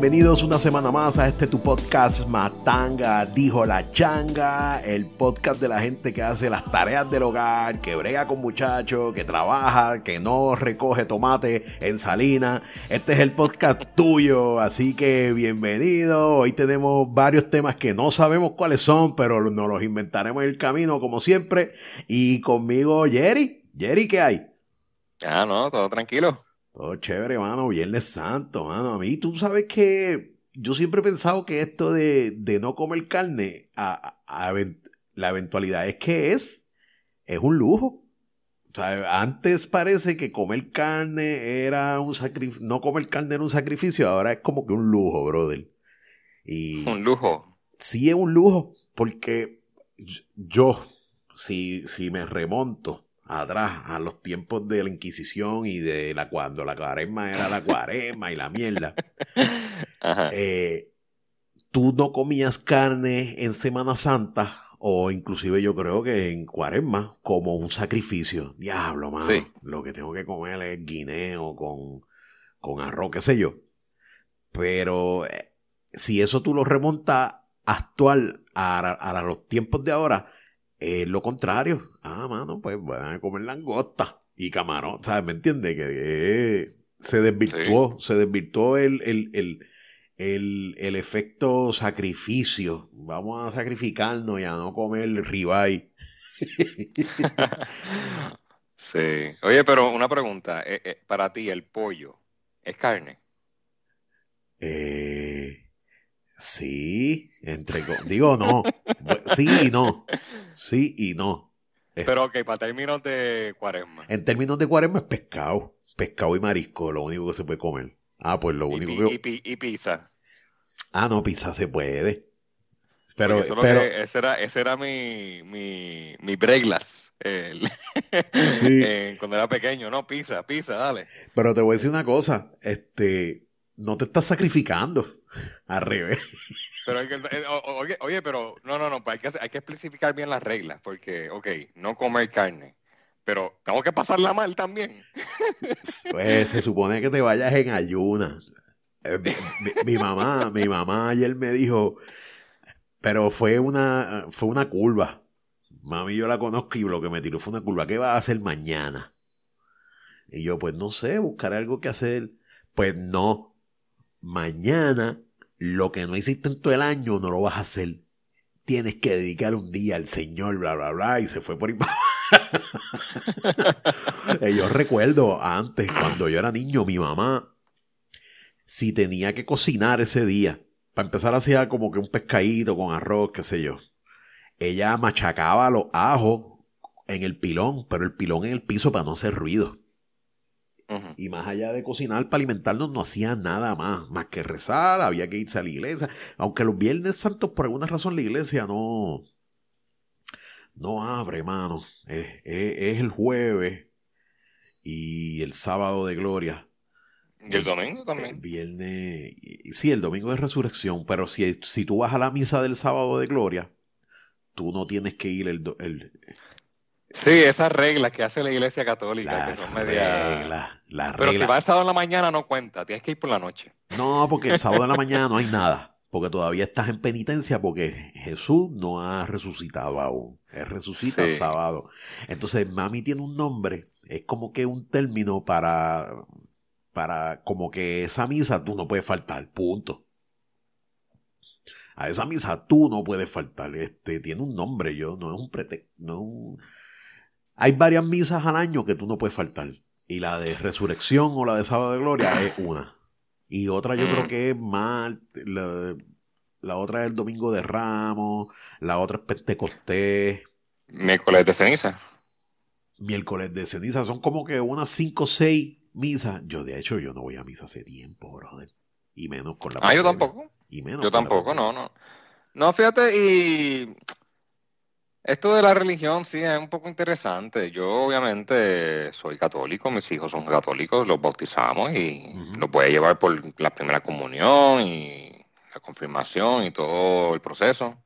Bienvenidos una semana más a este tu podcast Matanga, dijo la changa, el podcast de la gente que hace las tareas del hogar, que brega con muchachos, que trabaja, que no recoge tomate en salina. Este es el podcast tuyo, así que bienvenido. Hoy tenemos varios temas que no sabemos cuáles son, pero nos los inventaremos en el camino como siempre. Y conmigo, Jerry. Jerry, ¿qué hay? Ah, no, todo tranquilo. Todo chévere, mano. Viernes Santo, mano. A mí, tú sabes que yo siempre he pensado que esto de, no comer carne, a, la eventualidad es que es, es un lujo. O sea, antes parece que comer carne era un sacrificio, no comer carne era un sacrificio, ahora es como que un lujo, brother. Y un lujo. Sí es un lujo, porque yo, si, si me remonto atrás, a los tiempos de la Inquisición y de la cuando la cuaresma era la cuaresma y la mierda. Eh, tú no comías carne en Semana Santa o inclusive yo creo que en cuaresma como un sacrificio. Diablo, mano. Lo que tengo que comer es guineo con, con arroz, qué sé yo. Pero eh, si eso tú lo remontas actual a los tiempos de ahora, es lo contrario. Ah, mano, pues van a comer langosta y camarón. ¿Sabes? ¿Me entiendes? Que se desvirtuó, se desvirtuó el, el, el, efecto sacrificio. Vamos a sacrificarnos y a no comer ribeye. sí. Oye, pero una pregunta. Eh, eh, para ti, ¿el pollo es carne? Eh. Sí, entre digo no, sí y no, sí y no. Pero ok, para términos de cuaresma. En términos de cuaresma es pescado, pescado y marisco, lo único que se puede comer. Ah, pues lo único y, que... Y, pizza. Ah, no, pizza se puede. Pero, pero... ese era, ese era mi, mi, mi reglas. sí. cuando era pequeño, no, pizza, pizza, dale. Pero te voy a decir una cosa, este, no te estás sacrificando. Revés. Pero eh, oye, pero no, no, no, pues hay que, hay que especificar bien las reglas, porque, ok, no comer carne, pero tengo que pasarla mal también. Pues se supone que te vayas en ayunas. Eh, mi, mamá, mi mamá ayer me dijo, pero fue una, fue una curva. Mami, yo la conozco y lo que me tiró fue una curva. ¿Qué vas a hacer mañana? Y yo, pues no sé, buscar algo que hacer. Pues no, mañana lo que no hiciste en todo el año no lo vas a hacer. Tienes que dedicar un día al Señor, bla, bla, bla, y se fue por ahí. yo recuerdo antes, cuando yo era niño, mi mamá, si tenía que cocinar ese día, para empezar hacía como que un pescadito con arroz, qué sé yo. Ella machacaba los ajos en el pilón, pero el pilón en el piso para no hacer ruido. Y más allá de cocinar para alimentarnos, no hacía nada más, más que rezar, había que irse a la iglesia. Aunque los viernes santos, por alguna razón, la iglesia no, no abre, mano. Es, el jueves y el sábado de gloria. ¿Y el domingo también? El viernes, sí, el domingo de resurrección, pero si, si tú vas a la misa del sábado de gloria, tú no tienes que ir el, el Sí, esas reglas que hace la Iglesia Católica, que son media. Pero si vas el sábado en la mañana no cuenta, tienes que ir por la noche. No, porque el sábado en la mañana no hay nada. Porque todavía estás en penitencia porque Jesús no ha resucitado aún. Él resucita el sábado. Entonces, mami tiene un nombre. Es como que un término para. Para. Como que esa misa tú no puedes faltar. Punto. A esa misa tú no puedes faltar. Este tiene un nombre, yo. No es un pretexto. No es un hay varias misas al año que tú no puedes faltar. Y la de resurrección o la de sábado de gloria es una. Y otra yo creo mm. que es más, la, otra es el domingo de Ramos, la otra es Pentecostés. Miércoles de ceniza. Miércoles de ceniza. Son como que unas cinco o seis misas. Yo de hecho yo no voy a misa hace tiempo, brother. Y menos con la... Ah, yo tampoco. Y menos yo tampoco, no, no. No, fíjate, y esto de la religión sí es un poco interesante. Yo obviamente soy católico, mis hijos son católicos, los bautizamos y los voy a llevar por la primera comunión y la confirmación y todo el proceso.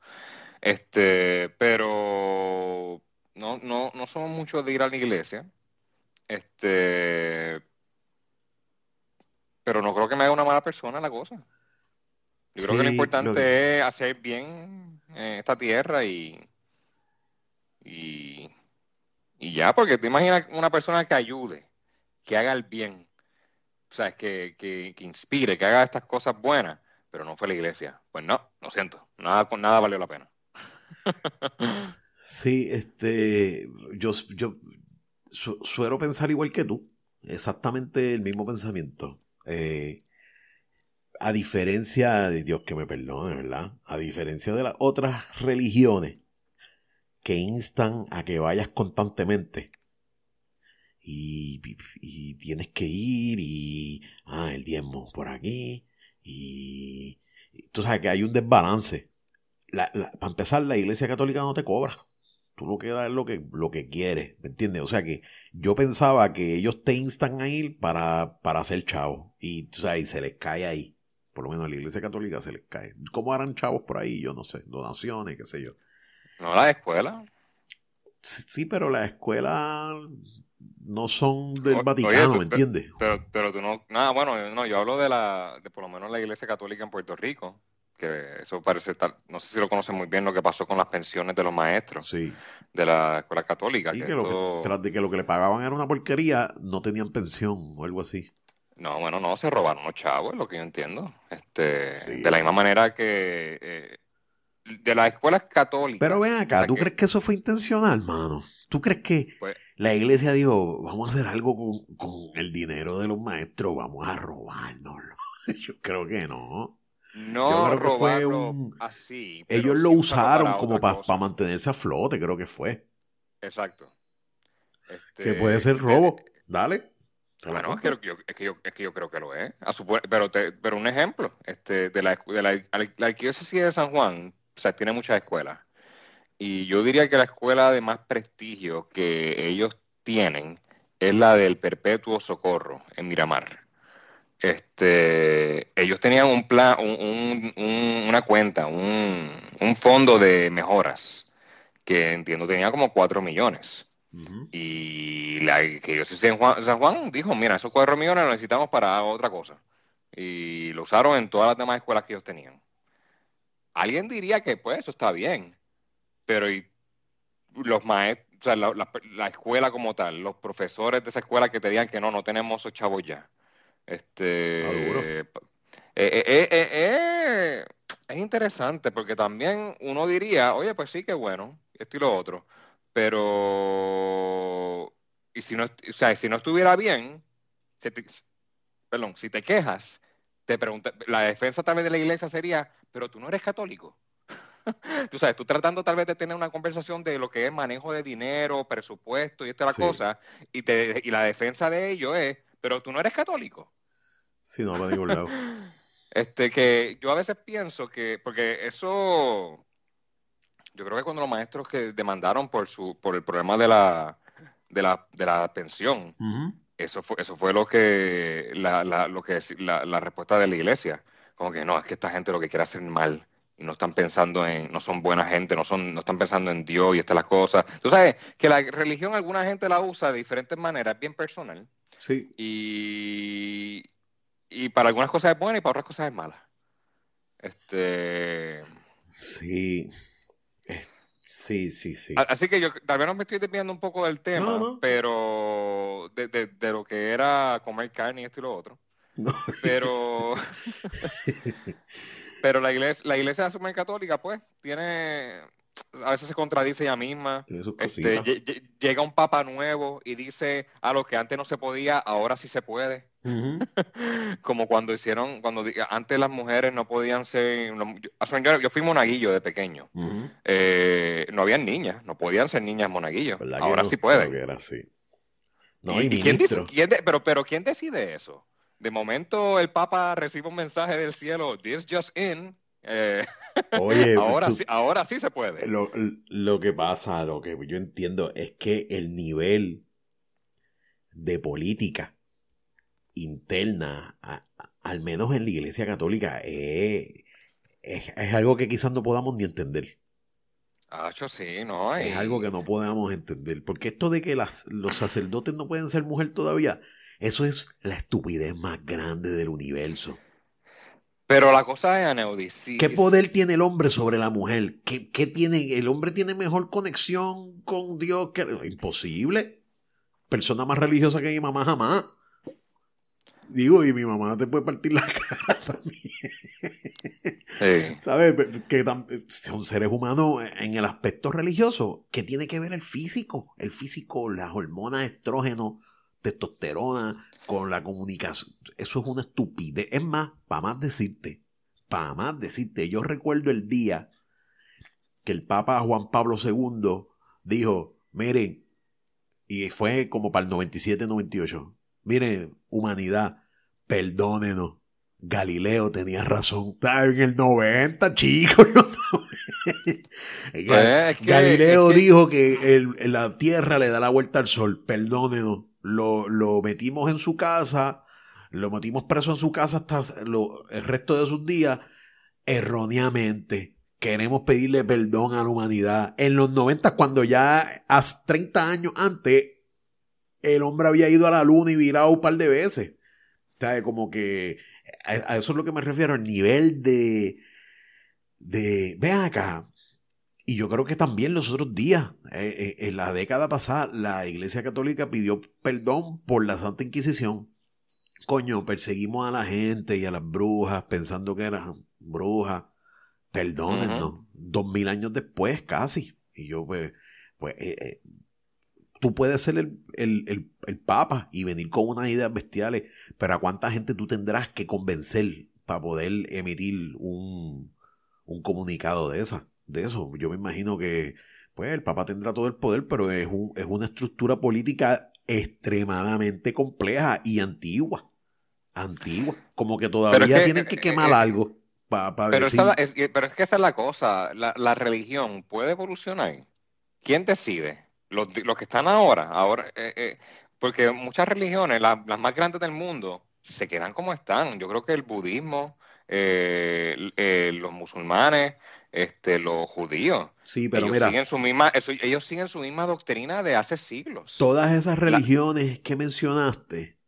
Este, pero no, no, no somos muchos de ir a la iglesia. Este, pero no creo que me haga una mala persona la cosa. Yo creo que lo importante es hacer bien en esta tierra y, y, ya, porque te imaginas una persona que ayude, que haga el bien, o que, que, que inspire, que haga estas cosas buenas, pero no fue la iglesia. Pues no, lo siento, nada nada valió la pena. Sí, este, yo, yo suelo pensar igual que tú, exactamente el mismo pensamiento. Eh, a diferencia de Dios que me perdone, ¿verdad? A diferencia de las otras religiones que instan a que vayas constantemente y, tienes que ir y, ah, el diezmo por aquí y, tú sabes que hay un desbalance. para empezar, la iglesia católica no te cobra. Tú lo que das es lo que, lo que quieres, ¿me entiendes? O sea que yo pensaba que ellos te instan a ir para, para hacer chavo. Y, tú sabes, y se les cae ahí. Por lo menos a la iglesia católica se les cae. ¿Cómo harán chavos por ahí? Yo no sé. Donaciones, qué sé yo. No, la escuela. Sí, pero las escuelas no son del Vaticano, ¿me entiendes? Pero, pero, tú no. Nada, bueno, no, yo hablo de la. de por lo menos la iglesia católica en Puerto Rico que eso parece estar, no sé si lo conocen muy bien lo que pasó con las pensiones de los maestros de la escuela católica. Y que, lo que, tras de que lo que le pagaban era una porquería, no tenían pensión o algo así. No, bueno, no, se robaron los chavos, es lo que yo entiendo. Este, De la misma manera que eh, de las escuelas católicas. Pero ven acá, ¿tú crees que eso fue intencional, mano? ¿Tú crees que pues la iglesia dijo, vamos a hacer algo con, con el dinero de los maestros, vamos a robárnoslo? yo creo que no. No robarlo así. Ellos lo usaron como para mantenerse a flote, creo que fue. Exacto. que puede ser robo. Dale. Bueno, es que, yo, es, que yo, es que yo creo que lo es. pero, pero un ejemplo, este, de la, de la, la arquidiócesis de San Juan, o sea, tiene muchas escuelas. Y yo diría que la escuela de más prestigio que ellos tienen es la del Perpetuo Socorro en Miramar este, ellos tenían un plan, una cuenta, un, fondo de mejoras que entiendo tenía como 4 millones. Y la que yo sé, Juan, San Juan dijo, mira, esos 4 millones los necesitamos para otra cosa. Y lo usaron en todas las demás escuelas que ellos tenían. Alguien diría que pues eso está bien, pero y los maestros, o sea, la, la, escuela como tal, los profesores de esa escuela que te digan que no, no tenemos esos chavos ya. Este. Eh, eh, eh, es interesante porque también uno diría, oye, pues sí, que bueno, esto y lo otro. Pero. Y si no, o sea, si no estuviera bien, perdón, si te quejas, te pregunta, la defensa tal vez de la iglesia sería, pero tú no eres católico. tú sabes, tú tratando tal vez de tener una conversación de lo que es manejo de dinero, presupuesto y esta la cosa, y, te, y la defensa de ello es, pero tú no eres católico. Sí, no, va a ningún lado. Este, que yo a veces pienso que, porque eso, yo creo que cuando los maestros que demandaron por su, por el problema de la, de la, de la pensión, eso fue, eso fue lo que, la, la, lo que la, la respuesta de la iglesia. Como que no, es que esta gente lo que quiere hacer mal y no están pensando en, no son buena gente, no son, no están pensando en Dios y estas las cosas. Tú sabes que la religión alguna gente la usa de diferentes maneras, bien personal. Sí. Y, y para algunas cosas es buena y para otras cosas es mala. Este. Sí. Sí, sí, sí. Así que yo tal vez no me estoy desviando un poco del tema, pero de, de, lo que era comer carne y esto y lo otro. Pero. pero la iglesia, la iglesia de católica, pues, tiene a veces se contradice ella misma. Este, llega un papa nuevo y dice a lo que antes no se podía, ahora sí se puede. Como cuando hicieron, cuando antes las mujeres no podían ser. Yo, yo fui monaguillo de pequeño. Eh, no habían niñas, no podían ser niñas monaguillos. Ahora sí pueden. pero, pero ¿quién decide eso? De momento el Papa recibe un mensaje del cielo, this just in, eh, Oye, ahora, sí, ahora sí se puede. Lo, que pasa, lo que yo entiendo es que el nivel de política interna, al menos en la Iglesia Católica, es, algo que quizás no podamos ni entender. sí, no. Es algo que no podamos entender. Porque esto de que los sacerdotes no pueden ser mujer todavía, Eso es la estupidez más grande del universo. Pero la cosa es, Aneudis, ¿Qué poder tiene el hombre sobre la mujer? ¿Qué, ¿Qué, tiene? ¿El hombre tiene mejor conexión con Dios que... Imposible. Persona más religiosa que mi mamá jamás. Digo, y mi mamá te puede partir la cara también. Sí. ¿Sabes? Que son seres humanos en el aspecto religioso. ¿Qué tiene que ver el físico? El físico, las hormonas estrógeno, testosterona, con la comunicación. Eso es una estupidez. Es más, para más decirte, para más decirte, yo recuerdo el día que el Papa Juan Pablo II dijo, miren, y fue como para el 97-98, miren, humanidad, perdónenos. Galileo tenía razón. En el 90, chicos. Pues, Galileo dijo que la Tierra le da la vuelta al Sol. Perdónenos. Lo, lo metimos en su casa, lo metimos preso en su casa hasta el resto de sus días, erróneamente. Queremos pedirle perdón a la humanidad. En los 90, cuando ya hace 30 años antes, el hombre había ido a la luna y virado un par de veces. Como que a, eso es lo que me refiero, el nivel de, de, vean acá, y yo creo que también los otros días, eh, eh, en la década pasada, la Iglesia Católica pidió perdón por la Santa Inquisición. Coño, perseguimos a la gente y a las brujas pensando que eran brujas. Perdónennos. Dos mil años después, casi. Y yo, pues, pues eh, tú puedes ser el, papa y venir con unas ideas bestiales, pero ¿a cuánta gente tú tendrás que convencer para poder emitir un, comunicado de esa? De eso. Yo me imagino que, pues, el papa tendrá todo el poder, pero es, un, es una estructura política extremadamente compleja y antigua. Antigua. Como que todavía tienen que quemar eh, algo para pero, es, pero es que esa es la cosa. La, la religión puede evolucionar. ¿Quién decide? los, que están ahora, ahora eh, eh, porque muchas religiones, las más grandes del mundo, se quedan como están. Yo creo que el budismo, eh, los musulmanes, este, los judíos. Sí, pero ellos Siguen su misma, ellos siguen su misma doctrina de hace siglos. Todas esas religiones que mencionaste,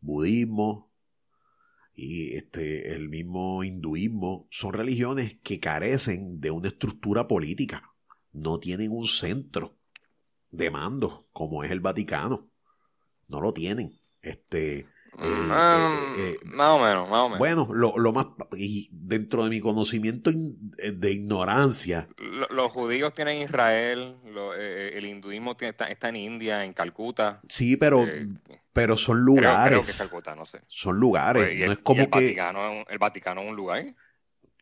budismo y este, el mismo hinduismo, son religiones que carecen de una estructura política. No tienen un centro de mando, como es el Vaticano. No lo tienen. Este. Mm, eh, eh, más o menos, más o menos. Bueno, lo, más. Y dentro de mi conocimiento eh, de ignorancia. los judíos tienen Israel, el hinduismo está, en India, en Calcuta. Sí, pero. pero son lugares. no sé. Son lugares. Pues, no es como que. Vaticano, el Vaticano es un lugar.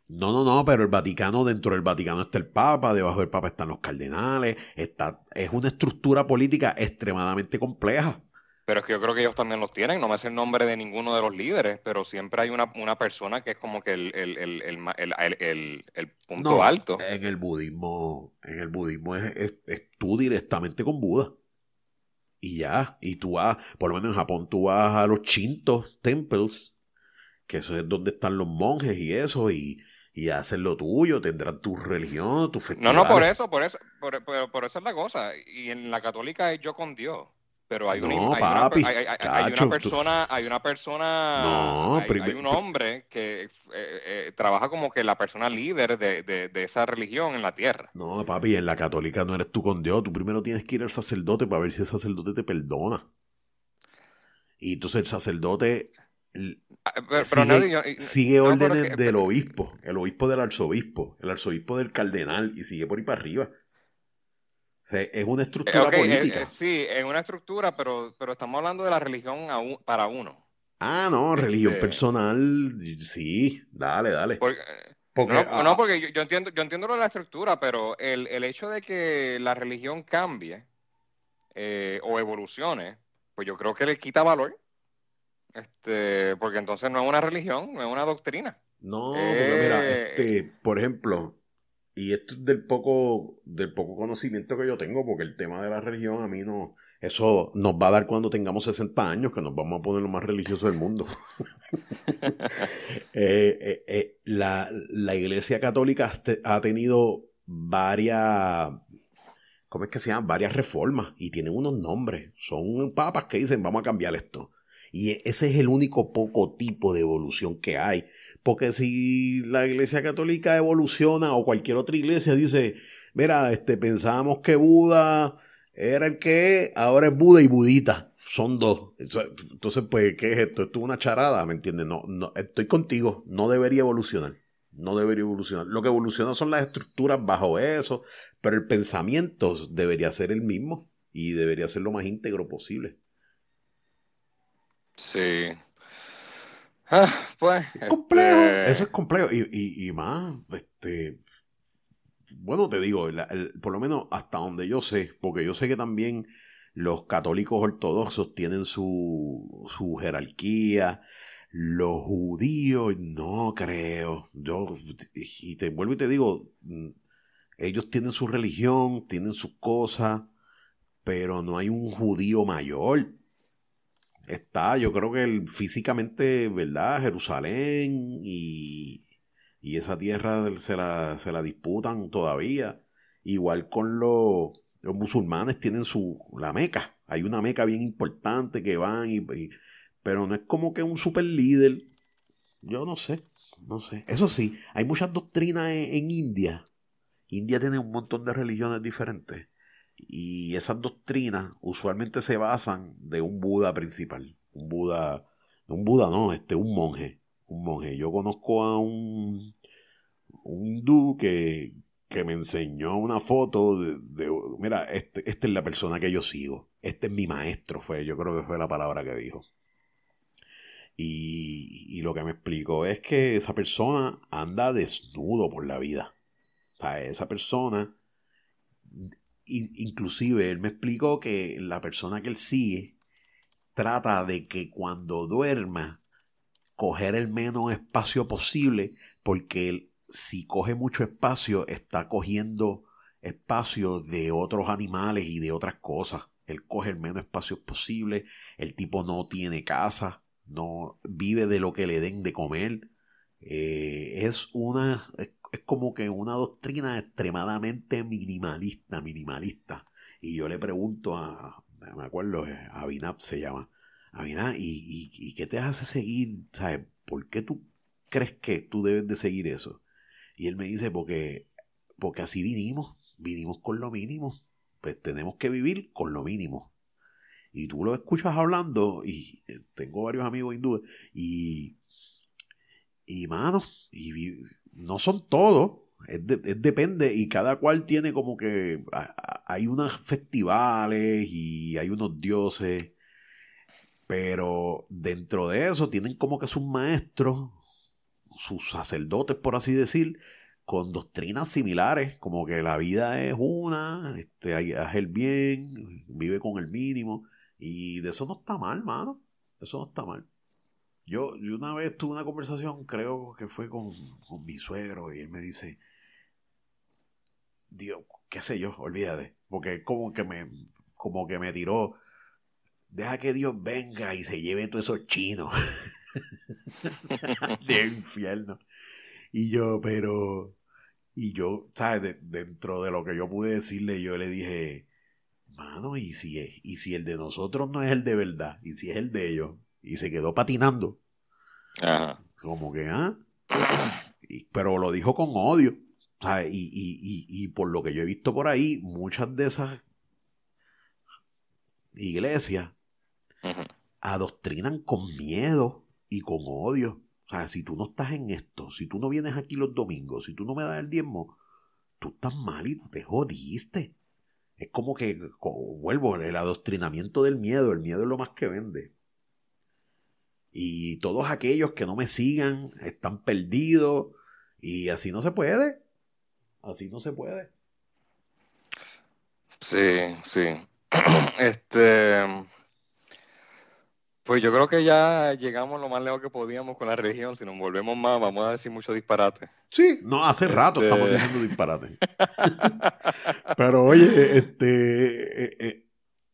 No, no, no, pero el Vaticano, dentro del Vaticano está el Papa, debajo del Papa están los cardenales, está, es una estructura política extremadamente compleja. Pero es que yo creo que ellos también los tienen, no me sé el nombre de ninguno de los líderes, pero siempre hay una, persona que es como que el, el, punto alto. En el budismo, en el budismo es, tú directamente con Buda. Y ya, y tú vas, por lo menos en Japón, tú vas a los Shinto temples, que eso es donde están los monjes y eso, y, y hacen lo tuyo, tendrán tu religión, tu festival. No, no, por eso, por eso, por, por, eso es la cosa. Y en la católica es yo con Dios. Pero hay, una, hay, una, persona, hay una persona, hay, un hombre que eh, eh, trabaja como que la persona líder de, de, esa religión en la tierra. No, papi, en la católica no eres tú con Dios. Tú primero tienes que ir al sacerdote para ver si el sacerdote te perdona. Y entonces el sacerdote sigue, órdenes del obispo, el obispo del arzobispo, el arzobispo del cardenal y sigue por ahí para arriba. Es una estructura eh, política. Eh, sí, es una estructura, pero, pero estamos hablando de la religión para uno. Ah, no, religión este personal, sí, dale, dale. Porque, no, ah, porque yo, entiendo, yo entiendo lo de la estructura, pero el, hecho de que la religión cambie eh, o evolucione, pues yo creo que le quita valor. Este, porque entonces no es una religión, no es una doctrina. No, porque mira, eh, este, por ejemplo, y esto es del poco, del poco conocimiento que yo tengo, porque el tema de la religión a mí no, eso nos va a dar cuando tengamos 60 años, que nos vamos a poner lo más religioso del mundo. Eh, eh, la, la, Iglesia Católica ha tenido varias, ¿cómo es que se llama? Varias reformas y tienen unos nombres. Son papas que dicen, vamos a cambiar esto Y ese es el único poco tipo de evolución que hay. Porque si la iglesia católica evoluciona o cualquier otra iglesia dice, mira, este, pensábamos que Buda era el que ahora es Buda y Budita. Son dos. Entonces, pues, ¿qué es esto? Esto es una charada, ¿me entiendes? No, no, estoy contigo. No debería evolucionar. No debería evolucionar. Lo que evoluciona son las estructuras bajo eso, pero el pensamiento debería ser el mismo y debería ser lo más íntegro posible. Sí. Ah, pues. complejo. Este eso es complejo. Y, y, más, este. Bueno, te digo, por lo menos hasta donde yo sé, porque yo sé que también los católicos ortodoxos tienen su, su jerarquía. Los judíos, no creo. Yo, y te vuelvo y te digo, mm, ellos tienen su religión, tienen sus cosas, pero no hay un judío mayor. Está, yo creo que físicamente, ¿verdad? Jerusalén y, y esa tierra se la, se la disputan todavía. Igual con los, los musulmanes tienen su, la meca. Hay una meca bien importante que van y, pero no es como que un super líder. Yo no sé, no sé. Eso sí, hay muchas doctrinas en India. India tiene un montón de religiones diferentes. Y esas doctrinas usualmente se basan de un Buda principal. Un Buda, un Buda no, este, un monje. Un monje. Yo conozco a un, un hindú que, que me enseñó una foto de, mira, este, esta es la persona que yo sigo. Este es mi maestro, fue, yo creo que fue la palabra que dijo. Y, y lo que me explicó es que esa persona anda desnudo por la vida. O sea, esa persona inclusive él me explicó que la persona que él sigue trata de que cuando duerma coger el menos espacio posible porque él, si coge mucho espacio está cogiendo espacio de otros animales y de otras cosas. Él coge el menos espacio posible, el tipo no tiene casa, no vive de lo que le den de comer. Eh, es una es como que una doctrina extremadamente minimalista, minimalista. Y yo le pregunto a, me acuerdo, eh, Abinab se llama, Abinab, ¿y, y, qué te hace seguir? ¿Sabes? ¿Por qué tú crees que tú debes de seguir eso? Y él me dice, porque, porque así vinimos, vinimos con lo mínimo, pues tenemos que vivir con lo mínimo. Y tú lo escuchas hablando, y eh, tengo varios amigos hindúes, y, y mano, y no son todos, es, depende y cada cual tiene como que hay unos festivales y hay unos dioses, pero dentro de eso tienen como que sus maestros, sus sacerdotes por así decir, con doctrinas similares, como que la vida es una, este, haz el bien, vive con el mínimo, y de eso no está mal, mano, eso no está mal. Yo, una vez tuve una conversación, creo que fue con, mi suegro, y él me dice, Dios, qué sé yo, olvídate, porque como que me, como que me tiró, deja que Dios venga y se lleve todos esos chinos de infierno. Y yo, pero, y yo, ¿sabes? dentro de lo que yo pude decirle, yo le dije, mano, ¿y si, y si el de nosotros no es el de verdad, y si es el de ellos, y se quedó patinando. Como que, ¿ah? pero lo dijo con odio. Y, por lo que yo he visto por ahí, muchas de esas iglesias adoctrinan con miedo y con odio. O sea, si tú no estás en esto, si tú no vienes aquí los domingos, si tú no me das el diezmo, tú estás mal y te jodiste. Es como que, vuelvo, el adoctrinamiento del miedo, el miedo es lo más que vende. Y todos aquellos que no me sigan están perdidos. Y así no se puede. Así no se puede. Sí, sí. Este. Pues yo creo que ya llegamos lo más lejos que podíamos con la religión. Si nos volvemos más, vamos a decir mucho disparate. Sí, no, hace rato este estamos diciendo disparate. Pero oye, este. Eh, eh,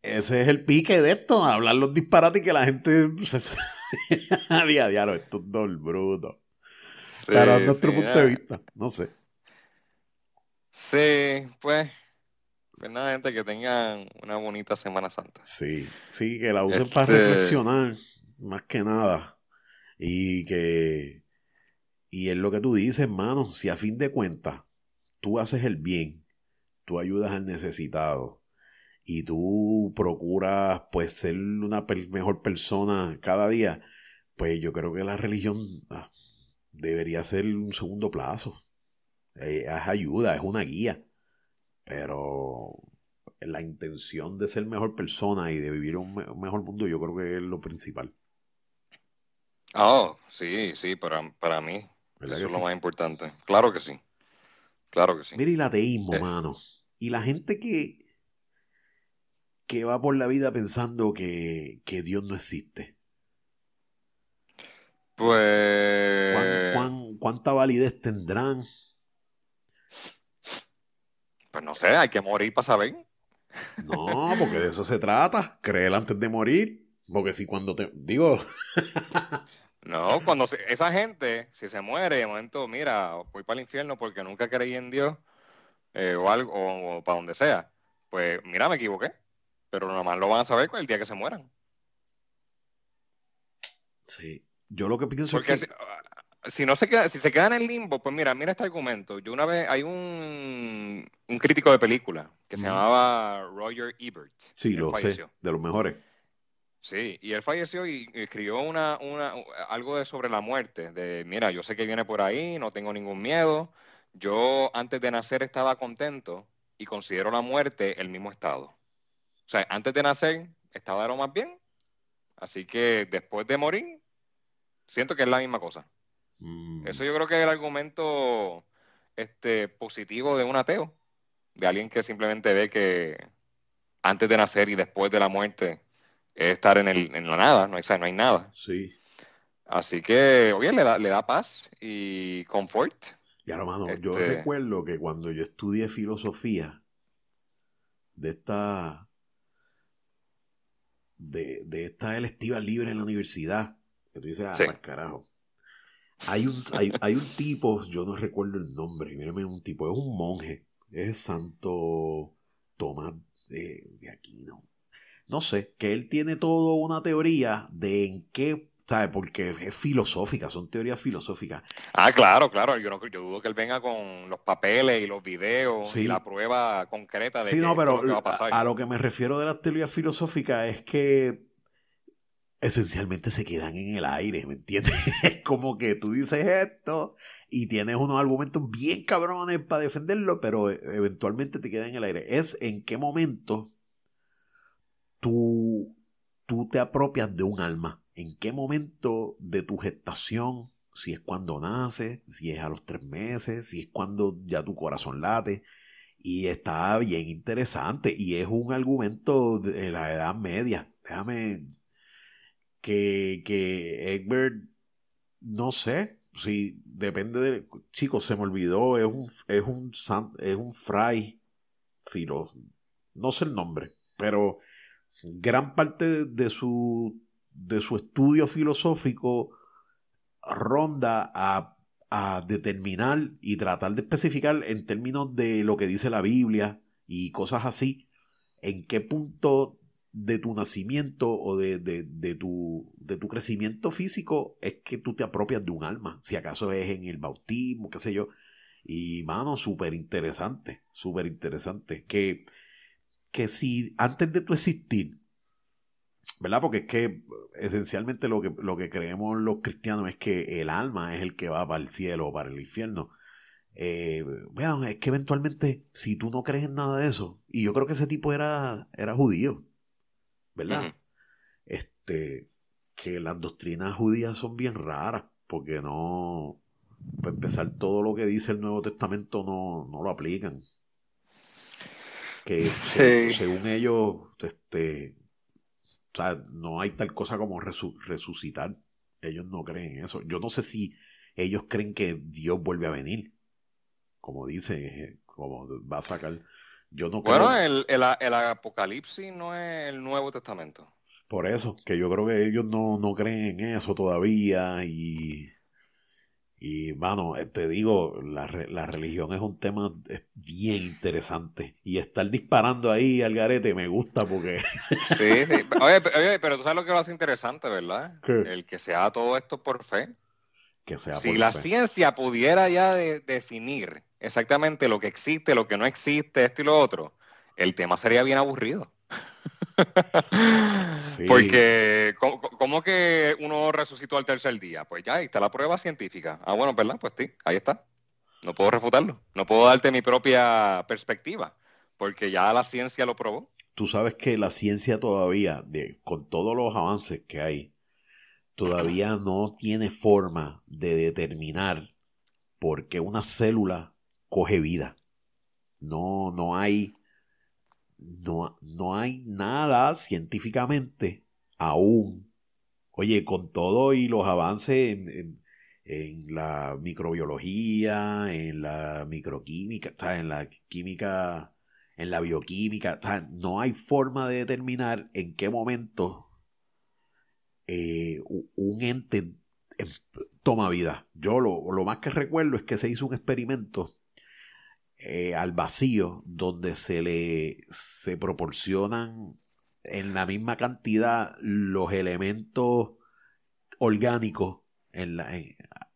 ese es el pique de esto, hablar los disparates y que la gente se... a día a diario, esto es dos brutos. Pero nuestro punto de vista, no sé. Sí, pues, pues nada, gente, que tengan una bonita Semana Santa. Sí, sí, que la usen para este reflexionar. más que nada. Y que, y es lo que tú dices, hermano, si a fin de cuentas tú haces el bien, tú ayudas al necesitado y tú procuras pues ser una mejor persona cada día, pues yo creo que la religión ah, debería ser un segundo plazo. Eh, es ayuda, es una guía. Pero la intención de ser mejor persona y de vivir un, mejor mundo, yo creo que es lo principal. Oh, sí, sí, para, para mí. Eso es lo más importante. Claro que sí. Claro que sí. Mira, el ateísmo, eh. mano. Y la gente que, que va por la vida pensando que, que Dios no existe. Pues. cuánta validez tendrán? Pues no sé, hay que morir para saber. No, porque de eso se trata. Creer antes de morir. Porque si cuando te. Digo. no, cuando esa gente, si se muere, de momento, mira, voy para el infierno porque nunca creí en Dios, eh, o algo, o, para donde sea. Pues mira, me equivoqué. Pero nomás lo van a saber el día que se mueran. Sí. Yo lo que pienso es que... Si, no se queda, si se quedan en el limbo, pues mira, mira este argumento. Yo una vez, hay un, un crítico de película que se llamaba Roger Ebert. Sí, lo sé, de los mejores. Sí, y él falleció y escribió una, una, algo de sobre la muerte, de mira, yo sé que viene por ahí, no tengo ningún miedo, yo antes de nacer estaba contento y considero la muerte el mismo estado. O sea, antes de nacer estaba de lo más bien, así que después de morir siento que es la misma cosa. Mm. Eso yo creo que es el argumento este, positivo de un ateo, de alguien que simplemente ve que antes de nacer y después de la muerte es estar en, el, en la nada, no hay, no hay nada. Sí. Así que, oye, le da, le da paz y confort. Y hermano, yo este recuerdo que cuando yo estudié filosofía de esta de, de esta electiva libre en la universidad, que tú dices, ah, carajo. Hay un, hay, un tipo, yo no recuerdo el nombre, mírame un tipo, es un monje, es Santo Tomás de, de Aquino. No sé, que él tiene toda una teoría de en qué ¿sabes? Porque es filosófica, son teorías filosóficas. Ah, claro, claro. Yo, no, yo dudo que él venga con los papeles y los videos y la prueba concreta de sí, no, pero va a, pasar. a, lo que me refiero de las teorías filosóficas es que esencialmente se quedan en el aire, ¿me entiendes? Es como que tú dices esto y tienes unos argumentos bien cabrones para defenderlo, pero e, eventualmente te quedan en el aire. Es en qué momento tú, tú te apropias de un alma, en qué momento de tu gestación, si es cuando naces, si es a los tres meses, si es cuando ya tu corazón late. Y está bien interesante y es un argumento de la edad media. Déjame, que, que Egbert, no sé, si depende de... Chicos, se me olvidó, es un, es un, es un fray filos, no sé el nombre, pero gran parte de su, de su estudio filosófico ronda a, a determinar y tratar de especificar en términos de lo que dice la Biblia y cosas así, en qué punto de tu nacimiento o de, tu, de tu crecimiento físico es que tú te apropias de un alma. Si acaso es en el bautismo, qué sé yo. Y, mano, súper interesante, súper interesante. Que, que si antes de tu existir, ¿verdad? Porque es que esencialmente lo que, lo que creemos los cristianos es que el alma es el que va para el cielo o para el infierno. Eh, bueno, es que eventualmente, si tú no crees en nada de eso, y yo creo que ese tipo era, era judío, ¿verdad? Este, que las doctrinas judías son bien raras, porque no, para empezar, todo lo que dice el Nuevo Testamento no, no lo aplican. Que según ellos, este, o sea, no hay tal cosa como resucitar. Ellos no creen en eso. Yo no sé si ellos creen que Dios vuelve a venir. Como dice, como va a sacar yo no bueno, el, el, el, Apocalipsis no es el Nuevo Testamento. Por eso, que yo creo que ellos no, no creen en eso todavía y, Y, mano, eh, te digo, la, la, religión es un tema bien interesante. Y estar disparando ahí al garete me gusta porque... Sí, sí. Oye, pero tú sabes lo que lo hace interesante, ¿verdad? El que sea todo esto por fe. Que sea si la ciencia pudiera ya definir exactamente lo que existe, lo que no existe, esto y lo otro, el tema sería bien aburrido. Porque, ¿cómo, que uno resucitó al tercer día? Pues ya, ahí está la prueba científica. Ah, bueno, ¿verdad? Pues sí, ahí está. No puedo refutarlo. No puedo darte mi propia perspectiva, porque ya la ciencia lo probó. Tú sabes que la ciencia todavía, de, con todos los avances que hay, todavía no tiene forma de determinar por qué una célula coge vida. No, no hay no, no hay nada científicamente aún. Oye, con todo y los avances en, la microbiología, en la microquímica, en la química, en la bioquímica, no hay forma de determinar en qué momento eh, un ente em, toma vida. Yo lo, lo, más que recuerdo es que se hizo un experimento eh, al vacío donde se le se proporcionan en la misma cantidad los elementos orgánicos en la,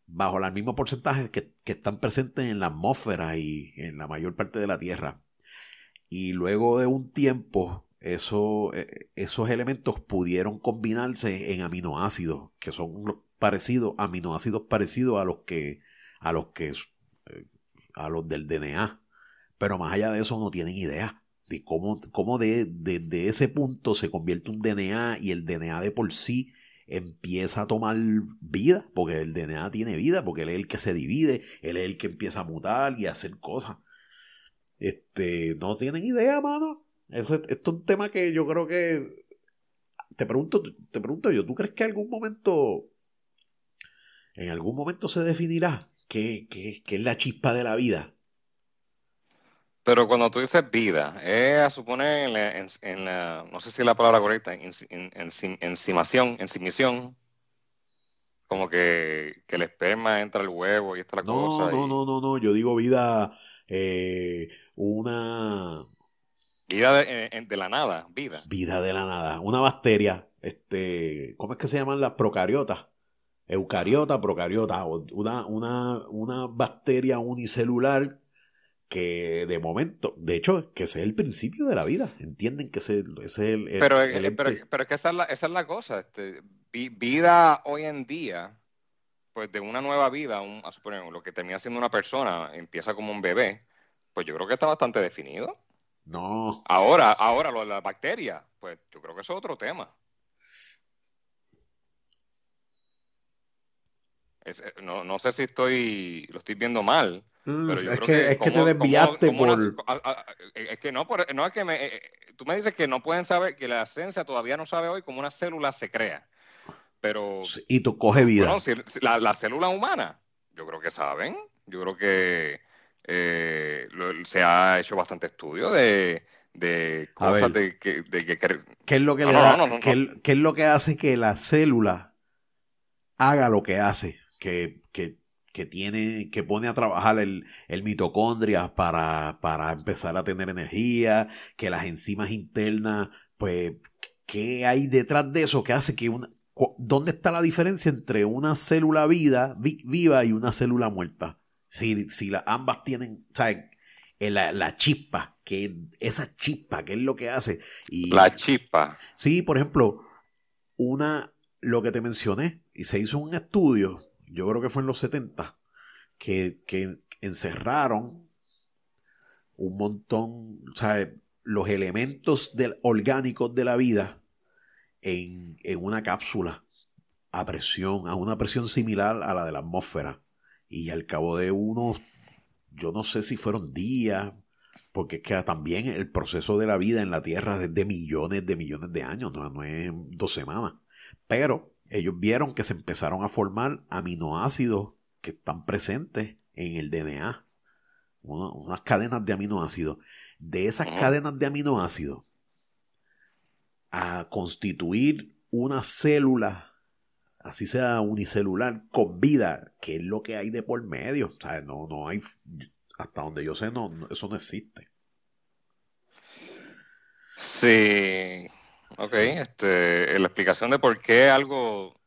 bajo el mismo porcentaje que, están presentes en la atmósfera y en la mayor parte de la Tierra. Y luego de un tiempo, eso, eh, esos elementos pudieron combinarse en aminoácidos, que son parecidos, aminoácidos parecidos a los que, a los que a los del DNA. Pero más allá de eso no tienen idea de cómo, cómo de, de, ese punto se convierte un DNA y el DNA de por sí empieza a tomar vida, porque el DNA tiene vida, porque él es el que se divide, él es el que empieza a mutar y a hacer cosas. Este, no tienen idea, mano. Esto, es un tema que yo creo que te pregunto, te pregunto yo, ¿tú crees que algún momento, en algún momento se definirá qué, es la chispa de la vida? Pero cuando tú dices vida, es supone en en, la, no sé si es la palabra correcta, en, en, encimación, ensimición, como que, que, el esperma entra al huevo y esta la cosa. No, no, no, no, yo digo vida, eh, una... Vida de, de, la nada, vida. Vida de la nada, una bacteria, este, ¿cómo es que se llaman las procariotas? Eucariota, procariota, una, una, una bacteria unicelular que de momento, de hecho, que ese es el principio de la vida, entienden que ese, es el... pero, eh, pero, pero, es que esa es la, esa es la cosa, este, vida hoy en día, pues de una nueva vida, un, a suponer, lo que termina siendo una persona, empieza como un bebé, pues yo creo que está bastante definido. No. Ahora, ahora lo de la bacteria, pues yo creo que eso es otro tema. Eh, no, no, sé si estoy lo estoy viendo mal. Mm, pero yo es creo que, es que te desviaste por. es que no, no es que me, eh, eh, tú me dices que no pueden saber, que la ciencia todavía no sabe hoy cómo una célula se crea. Pero. Y tú coge vida. la, célula humana, yo creo que saben. Yo creo que se ha hecho bastante estudio de, de cosas de, que, ¿Qué es lo que le da, ¿qué, es lo que hace que la célula haga lo que hace? Que, tiene, que pone a trabajar el, mitocondria para, para empezar a tener energía, que las enzimas internas, pues, ¿qué hay detrás de eso que hace que una... ¿Dónde está la diferencia entre una célula vida, viva y una célula muerta? Si, si ambas tienen, ¿sabes? Eh, la, la, chispa, que esa chispa, que es lo que hace. Y, la chispa. Sí, por ejemplo, una, lo que te mencioné, y se hizo un estudio yo creo que fue en los 70, que, encerraron un montón, sea, los elementos del, orgánicos de la vida en, una cápsula a presión, a una presión similar a la de la atmósfera. Y al cabo de unos, yo no sé si fueron días, porque es que también el proceso de la vida en la Tierra es de millones de millones de años, no, no es dos semanas. Pero ellos vieron que se empezaron a formar aminoácidos que están presentes en el DNA. unas cadenas de aminoácidos. De esas cadenas de aminoácidos a constituir una célula así sea unicelular, con vida, que es lo que hay de por medio. O sea, no, no hay, hasta donde yo sé, no, eso no existe. Sí, ok, este, la explicación de por qué algo,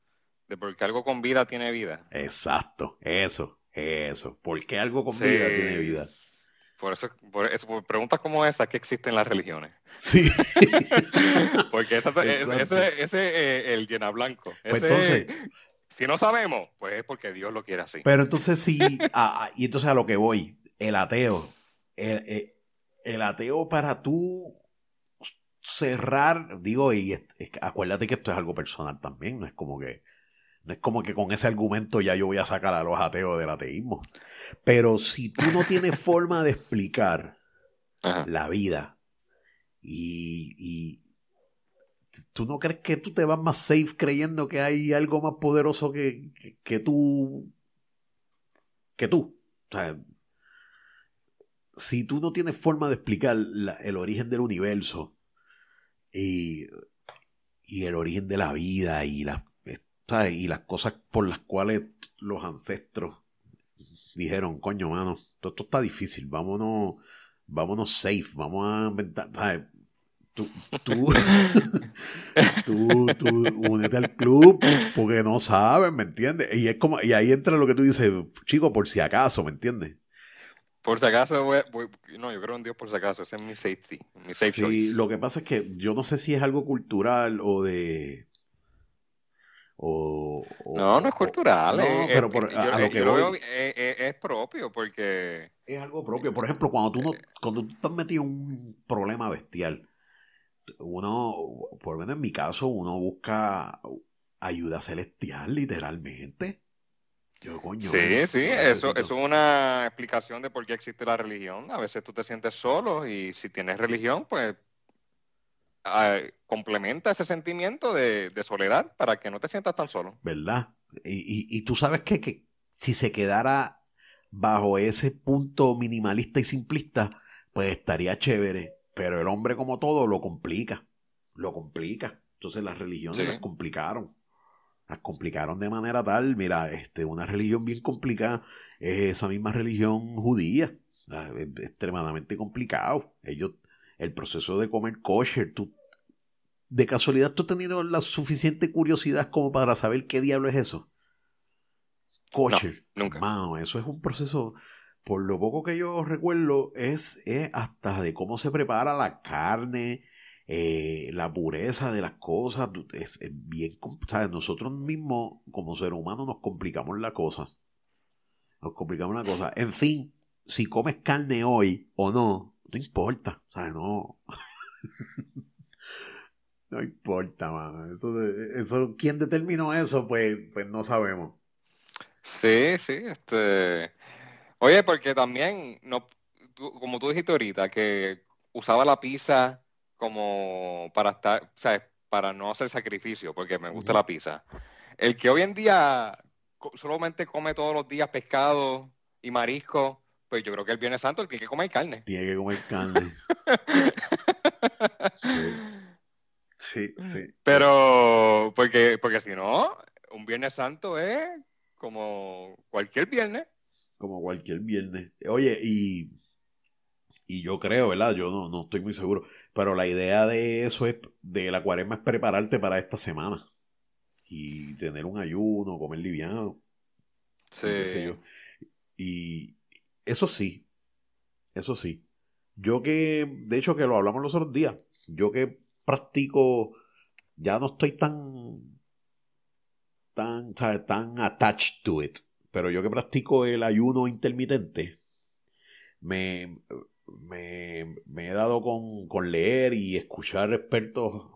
de por qué algo con vida tiene vida. Exacto, eso, eso, por qué algo con vida tiene vida. Por eso, por eso por preguntas como esa que existen las religiones. Sí. Porque ese es eh, el llena blanco. Pues entonces, si no sabemos, pues es porque Dios lo quiere así. Pero entonces sí, y entonces a lo que voy, el ateo, el, eh, el, ateo para tú cerrar, digo, y acuérdate que esto es algo personal también, no es como que no es como que con ese argumento ya yo voy a sacar a los ateos del ateísmo. Pero si tú no tienes forma de explicar la vida y, tú no crees que tú te vas más safe creyendo que hay algo más poderoso que, que, tú. que tú. O sea, si tú no tienes forma de explicar el origen del universo y, y el origen de la vida y las y las cosas por las cuales los ancestros dijeron, coño, mano, todo esto está difícil, vámonos, vámonos safe, vamos a inventar, ¿sabes? Tú, tú, tú, tú, únete al club porque no sabes, ¿me entiendes? Y es como, y ahí entra lo que tú dices, chico, por si acaso, ¿me entiendes? Por si acaso, no, yo creo en Dios por si acaso, ese es mi safety, mi sí, lo que pasa es que yo no sé si es algo cultural o de, no, no es cultural. pero a lo que voy, es, propio porque... Es algo propio. Por ejemplo, cuando tú, no, cuando tú estás metido en un problema bestial, uno, por lo menos en mi caso, uno busca ayuda celestial, literalmente. Yo, coño, sí, sí, eso, es una explicación de por qué existe la religión. A veces tú te sientes solo y si tienes religión, pues complementa ese sentimiento de, soledad para que no te sientas tan solo. ¿Verdad? Y, tú sabes que, si se quedara bajo ese punto minimalista y simplista, pues estaría chévere. Pero el hombre como todo lo complica. Lo complica. Entonces las religiones las complicaron. Las complicaron de manera tal. Mira, este, una religión bien complicada es esa misma religión judía. Es extremadamente complicado. Ellos el proceso de comer kosher. Tú, ¿De casualidad tú has tenido la suficiente curiosidad como para saber qué diablo es eso? Kosher. nunca. eso es un proceso, por lo poco que yo recuerdo, es, hasta de cómo se prepara la carne, eh, la pureza de las cosas. Es, bien, ¿sabes? Nosotros mismos, como seres humanos, nos complicamos la cosa. Nos complicamos la cosa. En fin, si comes carne hoy o no, no importa, ¿sabes? No. no importa, mano. Eso, eso, ¿quién determinó eso? Pues, pues no sabemos. Sí, sí, este. Oye, porque también, no, como tú dijiste ahorita, que usaba la pizza como para estar, ¿sabes? Para no hacer sacrificio, porque me gusta la pizza. El que hoy en día solamente come todos los días pescado y marisco, pues yo creo que el Viernes Santo el que tiene que comer carne. Tiene que comer carne. sí. sí, Pero, porque, porque si no, un Viernes Santo es como cualquier viernes. Como cualquier viernes. Oye, y, y yo creo, ¿verdad? Yo no, no estoy muy seguro. Pero la idea de eso es, de la cuaresma es prepararte para esta semana. Y tener un ayuno, comer liviano. Sí. y, eso sí, eso sí. Yo que, de hecho que lo hablamos los otros días, yo que practico, ya no estoy tan, tan, tan attached to it, pero yo que practico el ayuno intermitente, me, me, me he dado con, con leer y escuchar expertos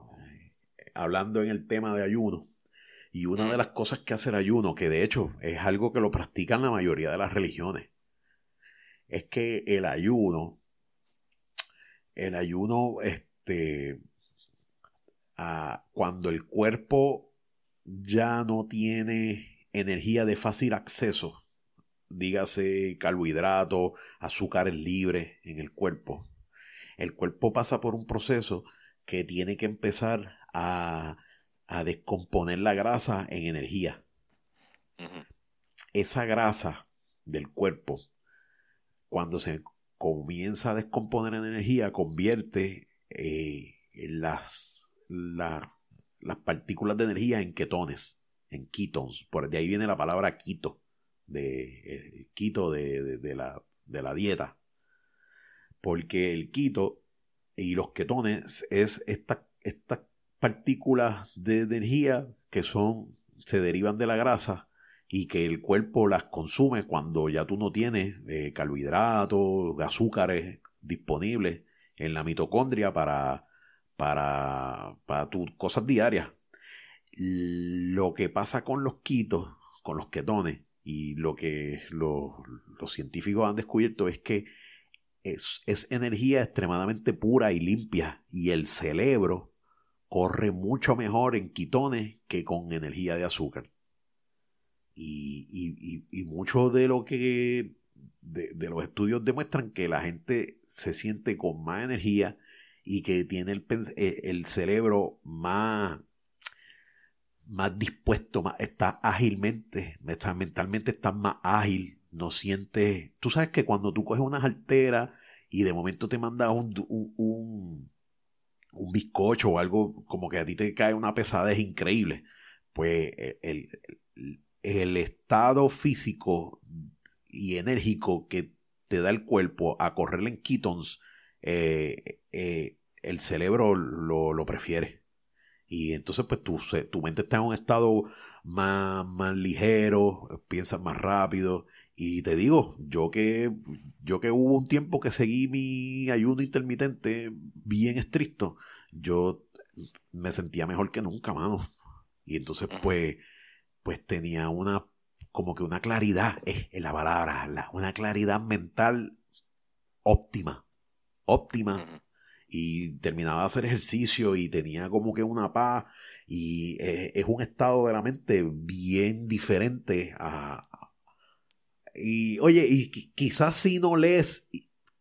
eh, hablando en el tema de ayuno. Y una de las cosas que hace el ayuno, que de hecho es algo que lo practican la mayoría de las religiones, es que el ayuno, el ayuno, este, ah, cuando el cuerpo ya no tiene energía de fácil acceso, dígase carbohidratos, azúcares libres en el cuerpo, el cuerpo pasa por un proceso que tiene que empezar a, a descomponer la grasa en energía. Esa grasa del cuerpo, cuando se comienza a descomponer en energía, convierte eh, las, las, partículas de energía en ketones, en ketones. Por de ahí viene la palabra quito, de, el quito de, la, de la dieta. Porque el quito y los ketones es estas partículas de energía que son, se derivan de la grasa y que el cuerpo las consume cuando ya tú no tienes eh, carbohidratos, azúcares disponibles en la mitocondria para, para, para tus cosas diarias. Lo que pasa con los quitos, con los ketones, y lo que los, científicos han descubierto es que es, es, energía extremadamente pura y limpia y el cerebro corre mucho mejor en quitones que con energía de azúcar. Y, y, y, mucho de lo que de, los estudios demuestran que la gente se siente con más energía y que tiene el, eh, el cerebro más, más dispuesto, más, está ágilmente, está, mentalmente está más ágil, no siente... Tú sabes que cuando tú coges unas alteras y de momento te manda un, un, un, bizcocho o algo como que a ti te cae una pesadez increíble, pues el, el estado físico y enérgico que te da el cuerpo a correr en ketones, eh, eh, el cerebro lo, prefiere. Y entonces, pues tu, tu mente está en un estado más, más ligero, piensas más rápido. Y te digo, yo que, yo que hubo un tiempo que seguí mi ayuno intermitente bien estricto, yo me sentía mejor que nunca, mano. Y entonces, pues, pues tenía una, como que una claridad, es la palabra, una claridad mental óptima, óptima. Y terminaba de hacer ejercicio y tenía como que una paz y eh, es un estado de la mente bien diferente a... Y oye, y quizás si no lees,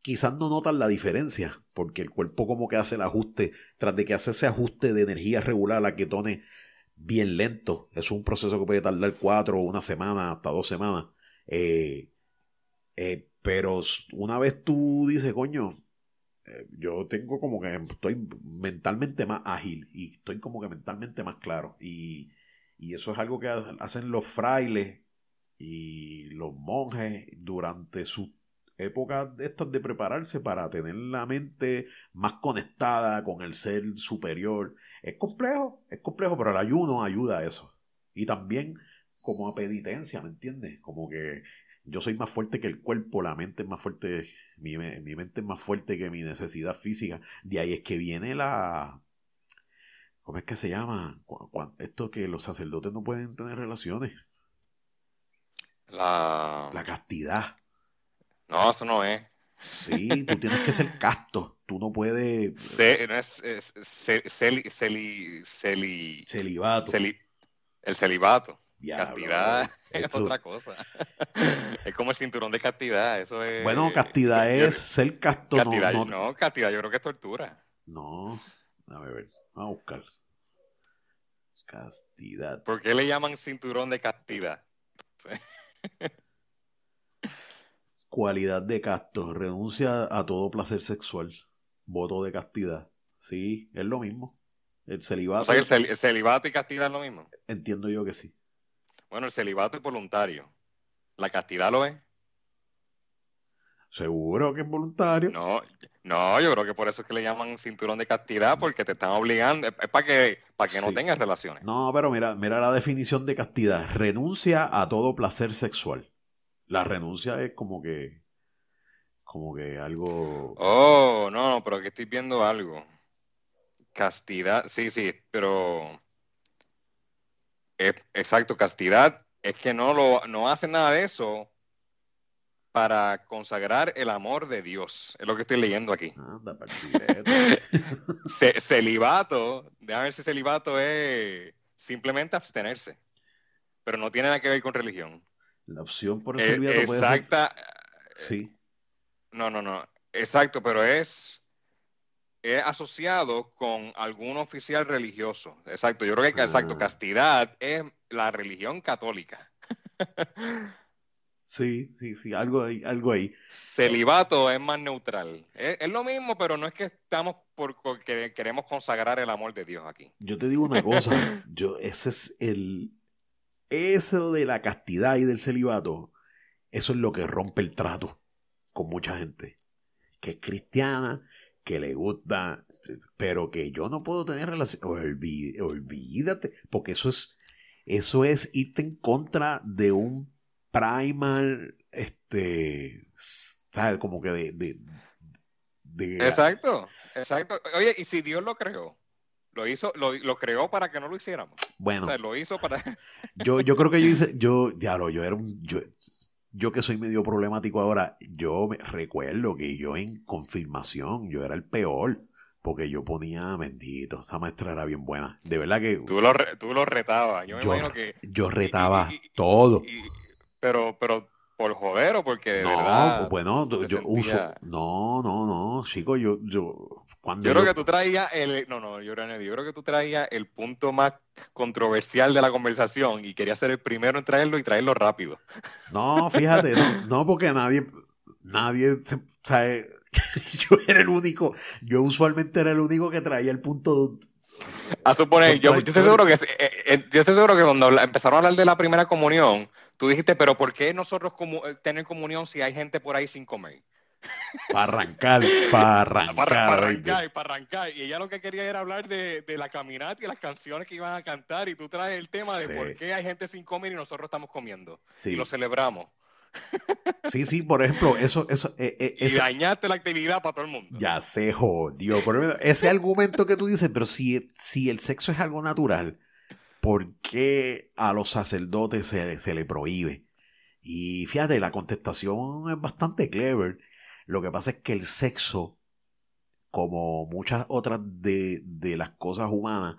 quizás no notas la diferencia, porque el cuerpo como que hace el ajuste, tras de que hace ese ajuste de energía regular a ketones bien lento. Es un proceso que puede tardar cuatro, una semana, hasta dos semanas. Eh, eh, pero una vez tú dices, coño, yo tengo como que estoy mentalmente más ágil y estoy como que mentalmente más claro. Y, y eso es algo que hacen los frailes y los monjes durante su épocas estas de prepararse para tener la mente más conectada con el ser superior. Es complejo, es complejo, pero el ayuno ayuda a eso. Y también como a penitencia, ¿me entiendes? Como que yo soy más fuerte que el cuerpo, la mente es más fuerte, mi, mi mente es más fuerte que mi necesidad física. De ahí es que viene la... ¿Cómo es que se llama? Esto que los sacerdotes no pueden tener relaciones. La... La castidad. No, eso no es. Sí, tú tienes que ser casto. Tú no puedes. no es, celibato. el celibato. Castidad es otra cosa. es como el cinturón de castidad. Eso es. Bueno, castidad es ser casto. Castidad, no, no, castidad yo creo que es tortura. No, a ver, vamos a buscar. Castidad. ¿Por qué le llaman cinturón de castidad? Cualidad de casto. Renuncia a todo placer sexual. Voto de castidad. Sí, es lo mismo. El celibato. O sea, el, celibato y castidad es lo mismo. Entiendo yo que sí. Bueno, el celibato es voluntario. ¿La castidad lo es? ¿Seguro que es voluntario? No, no, yo creo que por eso es que le llaman cinturón de castidad, porque te están obligando, es para que, para que no tengas relaciones. No, pero mira, mira la definición de castidad. Renuncia a todo placer sexual. La renuncia es como que. Como que algo. Oh, no, no, pero aquí estoy viendo algo. Castidad, sí, sí, pero. Exacto, castidad es que no, lo, no hace nada de eso para consagrar el amor de Dios. Es lo que estoy leyendo aquí. Anda, celibato, déjame ver si celibato es simplemente abstenerse, pero no tiene nada que ver con religión. La opción por el eh, celibato puede Exacta. Sí. No, no, no. Exacto, pero es es asociado con algún oficial religioso. Exacto, yo creo que, exacto, ah. castidad es la religión católica. Sí, sí, sí, algo ahí, algo ahí. Celibato es más neutral. Es, lo mismo, pero no es que estamos porque queremos consagrar el amor de Dios aquí. Yo te digo una cosa, yo, ese es el, eso de la castidad y del celibato, eso es lo que rompe el trato con mucha gente, que es cristiana, que le gusta, pero que yo no puedo tener relación, olvídate, porque eso es, eso es irte en contra de un primal, este, ¿sabes? Como que de, Exacto, exacto. Oye, ¿y si Dios lo creó? Lo hizo, lo, lo, creó para que no lo hiciéramos. Bueno. O sea, lo hizo para. yo, yo creo que yo hice, yo, diablo, yo era un. Yo, yo que soy medio problemático ahora, yo me recuerdo que yo en confirmación, yo era el peor. Porque yo ponía, bendito, esa maestra era bien buena. De verdad que. Tú lo, tú lo retabas. Yo me imagino que. Yo retaba todo. pero, pero por joder o porque no, verdad. bueno, yo uso. No, no, no, chico, yo, yo yo creo que tú traías el. No, no, yo, yo creo que tú traías el punto más controversial de la conversación y quería ser el primero en traerlo y traerlo rápido. No, fíjate, no, porque nadie. Nadie sabe. yo era el único. Yo usualmente era el único que traía el punto. A suponer, yo, estoy seguro que, eh, eh, yo estoy seguro que cuando empezaron a hablar de la primera comunión, tú dijiste, pero ¿por qué nosotros como, tener comunión si hay gente por ahí sin comer? Para arrancar, para arrancar. Para, arrancar, para arrancar. Y ella lo que quería era hablar de, la caminata y las canciones que iban a cantar. Y tú traes el tema de por qué hay gente sin comer y nosotros estamos comiendo. Y lo celebramos. Sí, sí, por ejemplo, eso, eso, eh, eh, y dañaste la actividad para todo el mundo. Ya se jodió. ese argumento que tú dices, pero si, si el sexo es algo natural, ¿por qué a los sacerdotes se, se le prohíbe? Y fíjate, la contestación es bastante clever. Lo que pasa es que el sexo, como muchas otras de, las cosas humanas,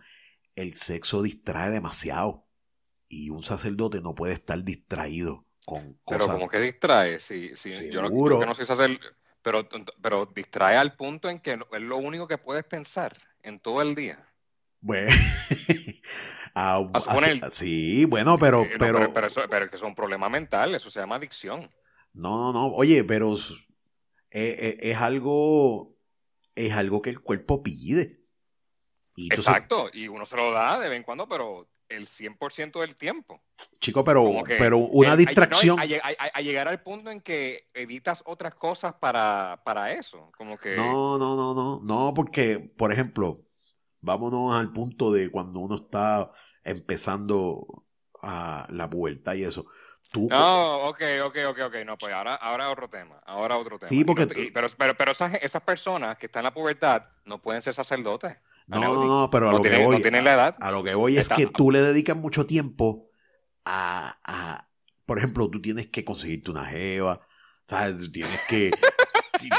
el sexo distrae demasiado. Y un sacerdote no puede estar distraído con cosas. Pero como que distrae, sí, sí. Yo no, no sé hacer, pero, pero distrae al punto en que es lo único que puedes pensar en todo el día. Bueno, sí, bueno, pero... Eh, pero, pero, eso, pero, que es un problema mental, eso se llama adicción. No, no, no, oye, pero es, algo, es algo que el cuerpo pide. Exacto, y uno se lo da de vez en cuando, pero el 100% del tiempo. Chico, pero, pero una distracción. a, llegar al punto en que evitas otras cosas para, para eso. Como que... No, no, no, no. No, porque, por ejemplo, vámonos al punto de cuando uno está empezando a la vuelta y eso. No, ok, ok, ok, ok. No, pues ahora, ahora otro tema. Ahora otro tema. Sí, porque. pero, pero, pero esas, esas, personas que están en la pubertad no pueden ser sacerdotes. No, no, no, pero a lo que voy. No tienen la edad. A lo que voy es que tú le dedicas mucho tiempo a, a. Por ejemplo, tú tienes que conseguirte una jeva. ¿Sabes? Tienes que.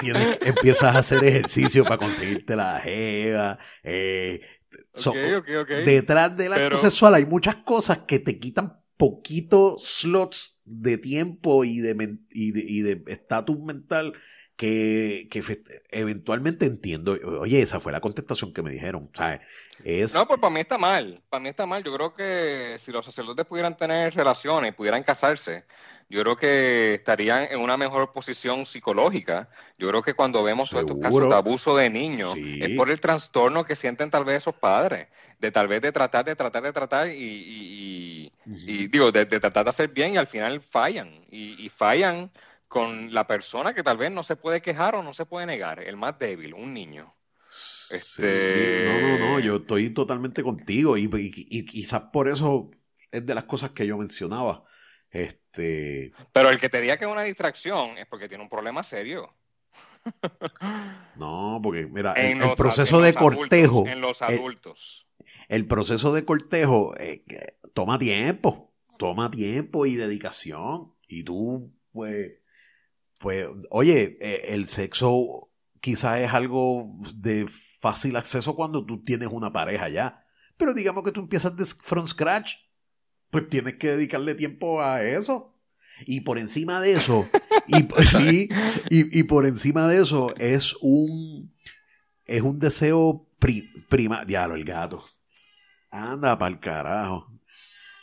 Tienes, empiezas a hacer ejercicio para conseguirte la jeva. Eh, detrás del acto sexual hay muchas cosas que te quitan poquitos slots de tiempo y de y de estatus mental que, que, eventualmente entiendo. Oye, esa fue la contestación que me dijeron. Es... No, pues para mí está mal. Para mí está mal. Yo creo que si los sacerdotes pudieran tener relaciones, pudieran casarse, yo creo que estarían en una mejor posición psicológica. Yo creo que cuando vemos todos estos casos de abuso de niños, es por el trastorno que sienten tal vez esos padres, de tal vez de tratar, de tratar, de tratar y, digo, de, tratar de hacer bien y al final fallan. Y, fallan con la persona que tal vez no se puede quejar o no se puede negar, el más débil, un niño. Este... No, no, no, yo estoy totalmente contigo y, y, quizás por eso es de las cosas que yo mencionaba. Este... Pero el que te diga que es una distracción es porque tiene un problema serio. No, porque mira, el, proceso de cortejo. en los adultos. El, proceso de cortejo eh, toma tiempo, toma tiempo y dedicación. Y tú, pues, pues, oye, eh, el sexo quizás es algo de fácil acceso cuando tú tienes una pareja ya. Pero digamos que tú empiezas de from scratch pues tienes que dedicarle tiempo a eso. Y por encima de eso, y, sí, y, por encima de eso es un, es un deseo prima. Diablo, el gato. Anda para el carajo.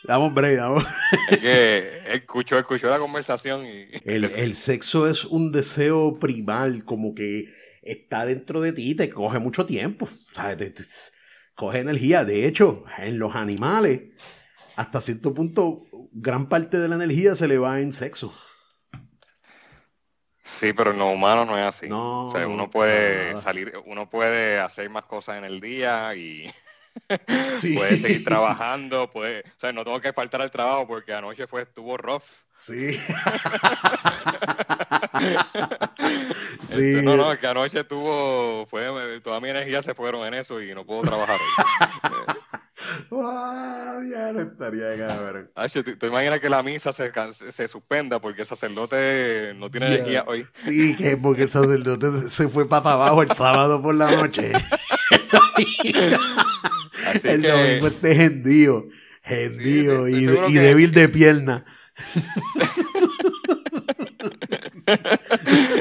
Damos break, damos. Es que escuchó, escuchó la conversación y. El, el, sexo es un deseo primal, como que está dentro de ti y te coge mucho tiempo. coge energía. De hecho, en los animales, hasta cierto punto, gran parte de la energía se le va en sexo. Sí, pero en lo humano no es así. o sea, uno puede salir, uno puede hacer más cosas en el día y puede seguir trabajando, puede, o sea, no tengo que faltar al trabajo porque anoche fue estuvo rough. Sí. sí. Este, no, no, que anoche estuvo, fue, toda mi energía se fueron en eso y no puedo trabajar hoy. ya no estaría cabrón. ¿te, imaginas que la misa se, se, suspenda porque el sacerdote no tiene energía hoy? Sí, que porque el sacerdote se fue para abajo el sábado por la noche. el domingo esté gendío, gendío y, débil de pierna.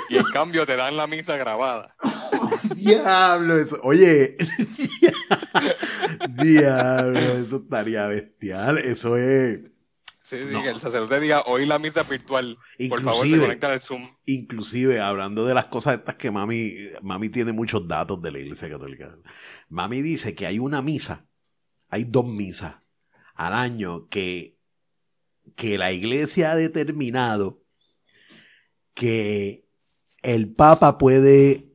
Y en cambio te dan la misa grabada. Diablo, eso. Oye, diablo, eso estaría bestial. Eso es. Sí, el sacerdote diga, hoy la misa virtual. por favor, te conecta al Zoom. Inclusive, hablando de las cosas estas que mami, mami tiene muchos datos de la iglesia católica. Mami dice que hay una misa, hay dos misas al año que, que la iglesia ha determinado que el Papa puede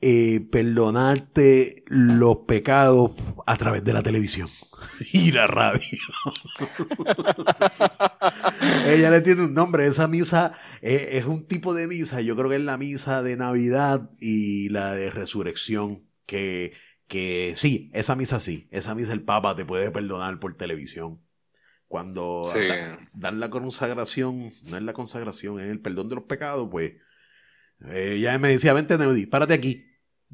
eh, perdonarte los pecados a través de la televisión y la radio. Ella le tiene un nombre. Esa misa eh, es un tipo de misa. Yo creo que es la misa de Navidad y la de resurrección. Que, que sí, esa misa sí. Esa misa el Papa te puede perdonar por televisión. Cuando dan la consagración, no es la consagración, es el perdón de los pecados, pues ella eh, me decía, vente Neudi, párate aquí.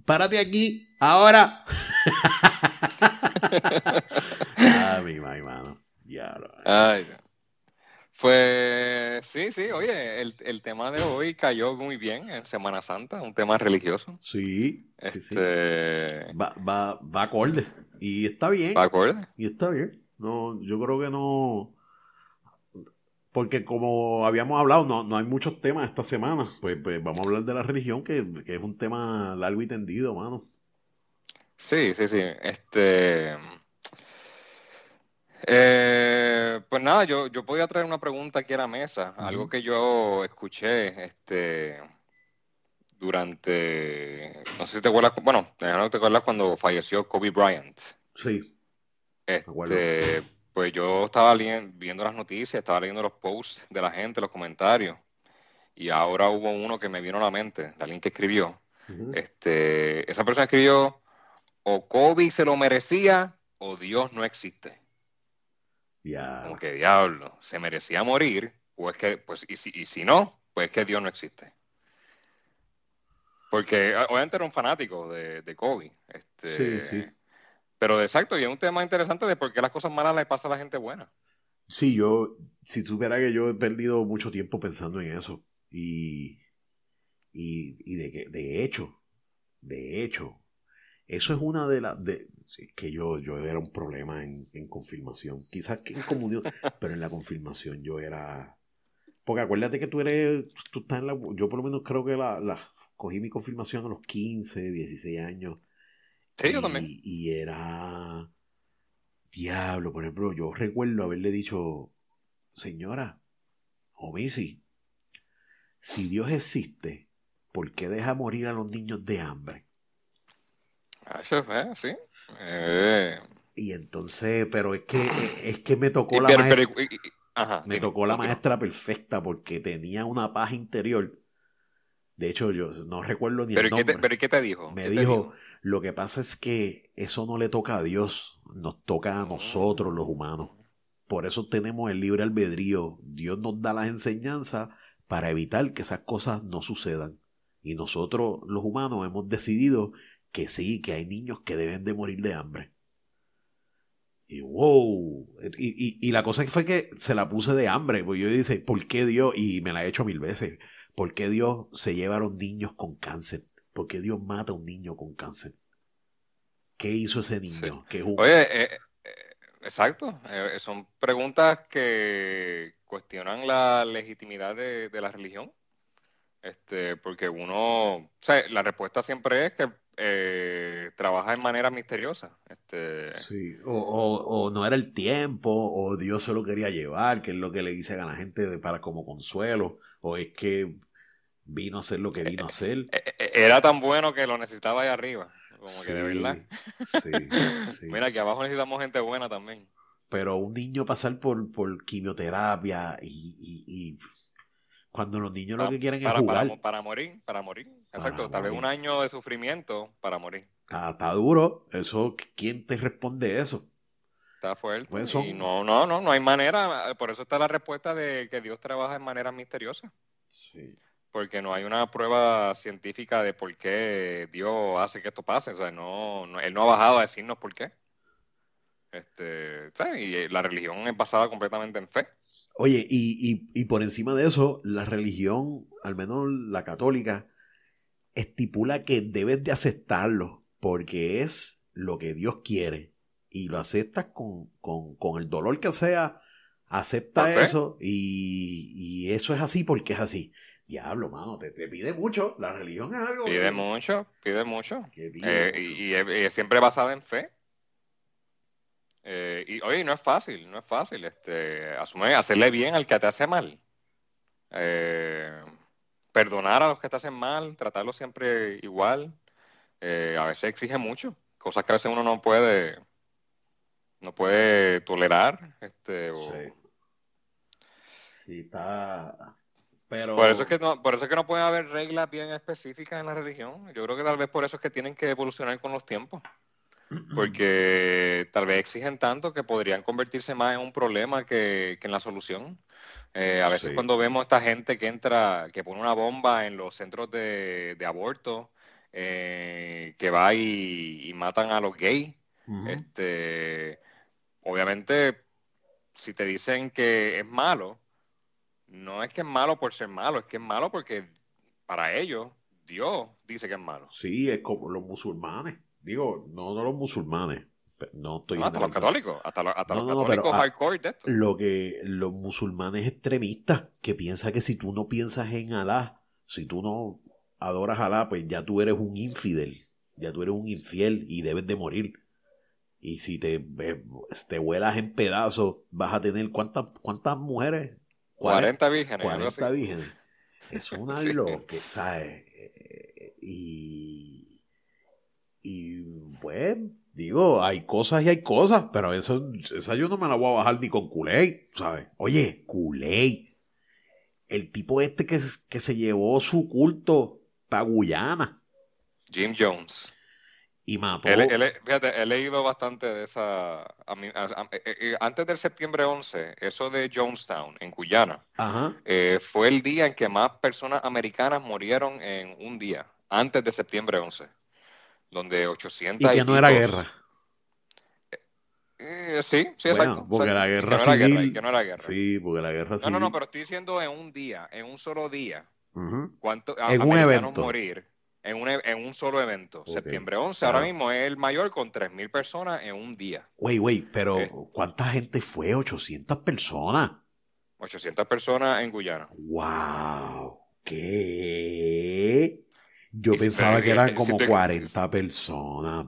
Párate aquí, ahora. ah, mi mano. Ya Ay, pues sí, sí, oye, el, tema de hoy cayó muy bien en Semana Santa, un tema religioso. Sí, sí, sí. Este, va, va, va acorde. Y está bien. Va acorde. Y está bien. No, yo creo que no porque como habíamos hablado, no, no hay muchos temas esta semana. Pues, pues vamos a hablar de la religión, que, es un tema largo y tendido, mano. Sí, sí, sí. Este. Eh, pues nada, yo, yo podía traer una pregunta aquí a la mesa, algo que yo escuché este, durante, no sé si te acuerdas, bueno, te acuerdas cuando falleció Kobe Bryant. Sí. Este, pues yo estaba viendo las noticias, estaba leyendo los posts de la gente, los comentarios, y ahora hubo uno que me vino a la mente, alguien que escribió. este, esa persona escribió, o Kobe se lo merecía o Dios no existe. Ya. Como que diablo, se merecía morir, o es que, pues, y si, y si no, pues es que Dios no existe. Porque obviamente era un fanático de, de Kobe. Este, sí, sí. Pero exacto, y es un tema interesante de por qué las cosas malas le pasan a la gente buena. Sí, yo, si supiera que yo he perdido mucho tiempo pensando en eso. Y, y, de, que, de hecho, de hecho, eso es una de las... De, que yo, yo era un problema en, confirmación. Quizás que en comunión, pero en la confirmación yo era... Porque acuérdate que tú eres, tú estás en la... Yo por lo menos creo que la, la cogí mi confirmación a los 15, 16 años. Sí, yo también. Y era. Diablo, por ejemplo, yo recuerdo haberle dicho, señora, o Missy, si Dios existe, ¿por qué deja morir a los niños de hambre? Ah, sí. Eh. Y entonces, pero es que, es que me tocó la maestra. me tocó la maestra perfecta porque tenía una paz interior. De hecho, yo no recuerdo ni ¿Pero el nombre. ¿Pero qué te dijo? Me dijo, lo que pasa es que eso no le toca a Dios, nos toca a nosotros los humanos. Por eso tenemos el libre albedrío. Dios nos da las enseñanzas para evitar que esas cosas no sucedan. Y nosotros los humanos hemos decidido que sí, que hay niños que deben de morir de hambre. Y wow. Y, la cosa fue que se la puse de hambre. Porque yo dije, ¿por qué Dios? Y me la he hecho mil veces. ¿Por qué Dios se lleva a los niños con cáncer? porque Dios mata a un niño con cáncer. ¿Qué hizo ese niño? Oye, eh, eh, exacto. Eh, son preguntas que cuestionan la legitimidad de, la religión. Este, porque uno, o sea, la respuesta siempre es que trabaja en manera misteriosa. Este... Sí, o, no era el tiempo, o Dios se lo quería llevar, que es lo que le dicen a la gente para como consuelo, o es que vino a hacer lo que vino a hacer. Era tan bueno que lo necesitaba ahí arriba. Como que de verdad. Sí, Mira, aquí abajo necesitamos gente buena también. Pero un niño pasar por, por quimioterapia y, cuando los niños lo que quieren es jugar. Para, morir, para morir. Exacto, tal vez un año de sufrimiento para morir. Está, duro. Eso, ¿quién te responde eso? Está fuerte. Pues no, no, no, no hay manera. Por eso está la respuesta de que Dios trabaja en manera misteriosa. Sí porque no hay una prueba científica de por qué Dios hace que esto pase. O sea, no, él no ha bajado a decirnos por qué. Este, Y eh, la religión es basada completamente en fe. Oye, y, y, por encima de eso, la religión, al menos la católica, estipula que debes de aceptarlo, porque es lo que Dios quiere. Y lo aceptas con, el dolor que sea, acepta eso, y, y eso es así porque es así. Diablo, mano, te, pide mucho. La religión es algo. Pide mucho, pide mucho. Eh, y, es, siempre basada en fe. Eh, y oye, no es fácil, no es fácil. Este, asumir, hacerle bien al que te hace mal. Eh, perdonar a los que te hacen mal, tratarlo siempre igual. a veces exige mucho, cosas que a veces uno no puede, no puede tolerar. Este, sí. sí, está por, eso es que no, por eso es que no puede haber reglas bien específicas en la religión. Yo creo que tal vez por eso es que tienen que evolucionar con los tiempos. Porque tal vez exigen tanto que podrían convertirse más en un problema que, en la solución. Eh, a veces cuando vemos esta gente que entra, que pone una bomba en los centros de, aborto, eh, que va y, matan a los gays, este, obviamente, si te dicen que es malo, no es que es malo por ser malo, es que es malo porque para ellos Dios dice que es malo. Sí, es como los musulmanes. Digo, no, no los musulmanes. No estoy hasta los católicos, hasta, los, católicos hardcore de esto. Lo que los musulmanes extremistas que piensan que si tú no piensas en Alá, si tú no adoras a Alá, pues ya tú eres un infidel, ya tú eres un infiel y debes de morir. Y si te, te vuelas en pedazos, vas a tener cuántas cuántas mujeres 40 vírgenes. 40 vírgenes. Es una sí. ¿sabes? Y, y pues, digo, hay cosas y hay cosas, pero eso, esa yo no me la voy a bajar ni con Kulei, ¿sabes? Oye, Kulei, el tipo este que, que se llevó su culto para Guyana. Jim Jones. Y mató. fíjate, he leído bastante de esa. Eh, eh, antes del septiembre 11, eso de Jonestown, en Guyana, eh, fue el día en que más personas americanas murieron en un día, antes de septiembre 11. Donde 800. Y que no era guerra. sí, sí, exacto. Porque la guerra civil. que no era guerra. Sí, porque la guerra civil. No, no, no, pero estoy diciendo en un día, en un solo día. ¿Cuánto en un evento. morir? en un, e, en un solo evento. Septiembre 11 ahora mismo es el mayor con 3.000 personas en un día. Güey, güey, pero ¿cuánta gente fue? 800 personas. 800 personas en Guyana. ¡Wow! ¿Qué? Yo pensaba que eran como 40 personas.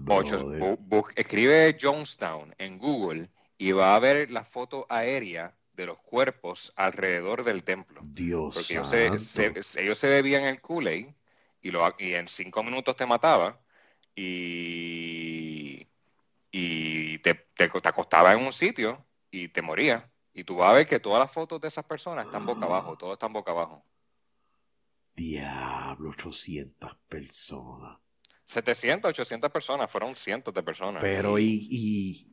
escribe Jonestown en Google y va a ver la foto aérea de los cuerpos alrededor del templo. Dios Porque ellos se, ellos se bebían el Kool-Aid y, lo, y en cinco minutos te mataba y, y te, te, acostaba en un sitio y te moría. Y tú vas a ver que todas las fotos de esas personas están boca abajo, todos están boca abajo. Diablo, 800 personas. 700, 800 personas, fueron cientos de personas. Pero y, y,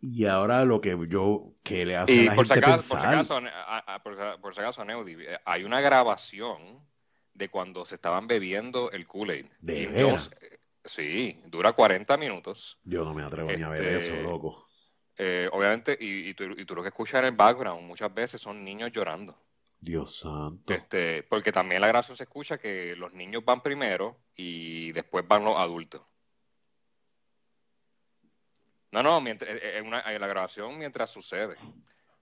y ahora lo que yo, que le hace a la gente pensar... Por si acaso, por si acaso, Neudi, hay una grabación de cuando se estaban bebiendo el Kool-Aid. sí, dura 40 minutos. Yo no me atrevo ni a ver eso, este, loco. Eh, obviamente, y, tú, lo que escuchas en el background muchas veces son niños llorando. Dios santo. Este, porque también la gracia se escucha que los niños van primero y después van los adultos. No, no, mientras, en, en la grabación mientras sucede.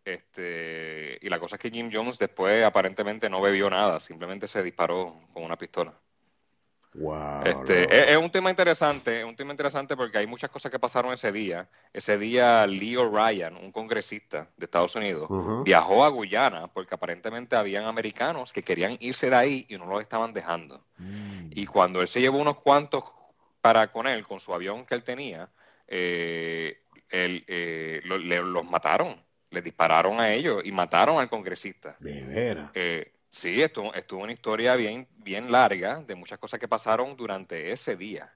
Este, y la cosa es que Jim Jones después aparentemente no bebió nada, simplemente se disparó con una pistola. Wow, este, es, un tema interesante, es un tema interesante porque hay muchas cosas que pasaron ese día. Ese día Leo Ryan, un congresista de Estados Unidos, viajó a Guyana porque aparentemente habían americanos que querían irse de ahí y no los estaban dejando. Mm. Y cuando él se llevó unos cuantos para con él, con su avión que él tenía, eh, él, eh, los mataron le dispararon a ellos y mataron al congresista. De veras. Eh, sí, estuvo, estuvo una historia bien, bien larga de muchas cosas que pasaron durante ese día.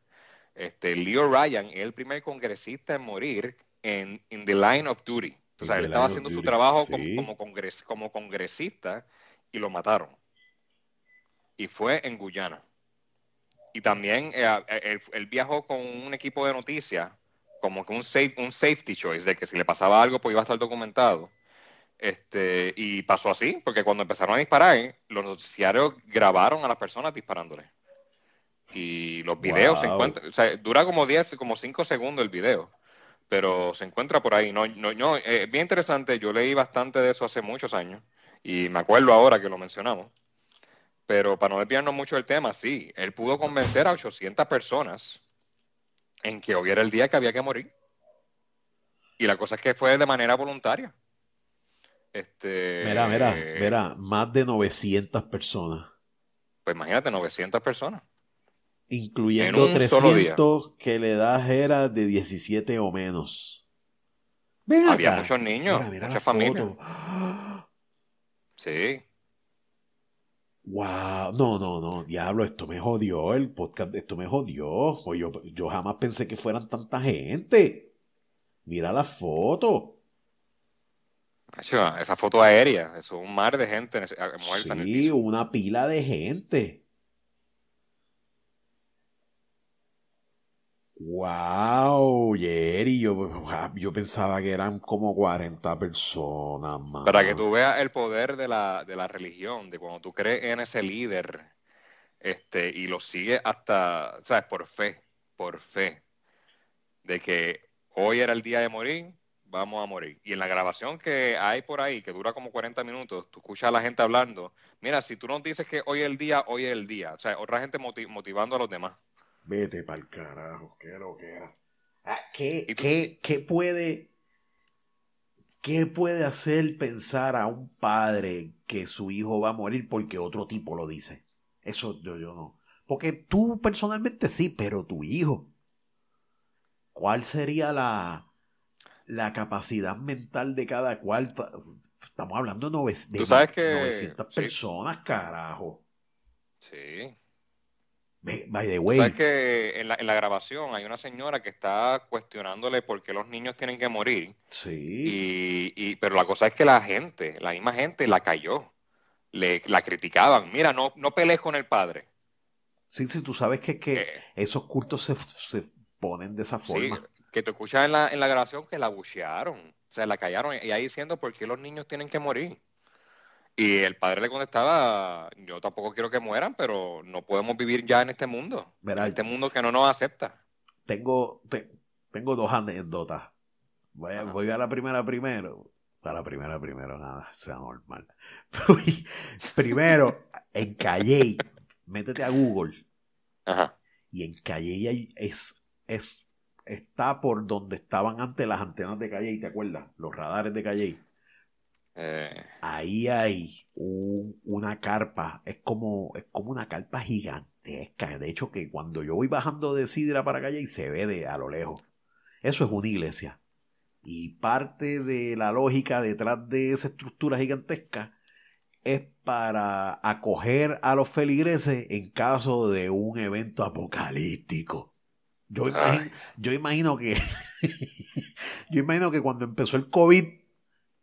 Este, Leo Ryan es el primer congresista en morir en in the line of duty. O sea, él estaba haciendo su trabajo como, como, congresista y lo mataron. Y fue en Guyana. Y también eh, eh, él, viajó con un equipo de noticias como que un, safe, un safety choice, de que si le pasaba algo, pues iba a estar documentado. Este, y pasó así, porque cuando empezaron a disparar, los noticiarios grabaron a las personas disparándole. Y los videos se encuentran, o sea, dura como 10, como 5 segundos el video, pero se encuentra por ahí. No, no, no, eh, bien interesante, yo leí bastante de eso hace muchos años y me acuerdo ahora que lo mencionamos. Pero para no desviarnos mucho del tema, sí, él pudo convencer a 800 personas en que hoy era el día que había que morir. Y la cosa es que fue de manera voluntaria. Este, mira, mira, mira, más de 900 personas. Pues imagínate, 900 personas. Incluyendo 300 que la edad era de 17 o menos. Había muchos niños, muchas familias. Sí. Wow, no, no, no, diablo, esto me jodió, el podcast, esto me jodió. Yo, yo jamás pensé que fueran tanta gente. Mira la foto. Esa foto aérea, es un mar de gente muerta. Sí, una pila de gente. Wow, Jerry, yo, pensaba que eran como 40 personas más. Para que tú veas el poder de la, de la religión, de cuando tú crees en ese líder este, y lo sigues hasta, ¿sabes? Por fe, por fe, de que hoy era el día de morir, vamos a morir. Y en la grabación que hay por ahí, que dura como 40 minutos, tú escuchas a la gente hablando, mira, si tú no dices que hoy es el día, hoy es el día. O sea, otra gente motivando a los demás. Vete pa'l carajo, qué lo que era. Ah, ¿qué, qué, qué, puede, ¿Qué puede hacer pensar a un padre que su hijo va a morir porque otro tipo lo dice? Eso yo, yo no. Porque tú personalmente sí, pero tu hijo. ¿Cuál sería la, la capacidad mental de cada cual? Estamos hablando de, 900 personas, carajo. Sí. By the way. ¿Sabes que en la, en la, grabación hay una señora que está cuestionándole por qué los niños tienen que morir? Sí. Y, pero la cosa es que la gente, la misma gente, la cayó. Le, la criticaban. Mira, no, no pelees con el padre. Sí, sí, tú sabes que, que eh, esos cultos se, se, ponen de esa forma. Sí, que tú escuchas en la, en la grabación que la buchearon. O sea, la callaron y ahí diciendo por qué los niños tienen que morir. Y el padre le contestaba, yo tampoco quiero que mueran, pero no podemos vivir ya en este mundo. en este mundo que no nos acepta. Tengo, tengo dos anécdotas. Voy a, voy a la primera primero. A la primera primero, nada, sea normal. primero, en Calle, métete a Google. Ajá. Y en Calle es, es, está por donde estaban antes las antenas de Calle, ¿te acuerdas? Los radares de Calle. Eh. Ahí hay una carpa, es como, es como una carpa gigantesca. De hecho, que cuando yo voy bajando de Sidra para calle y se ve de a lo lejos. Eso es una iglesia. Y parte de la lógica detrás de esa estructura gigantesca es para acoger a los feligreses en caso de un evento apocalíptico. Yo imagino, yo imagino que yo imagino que cuando empezó el COVID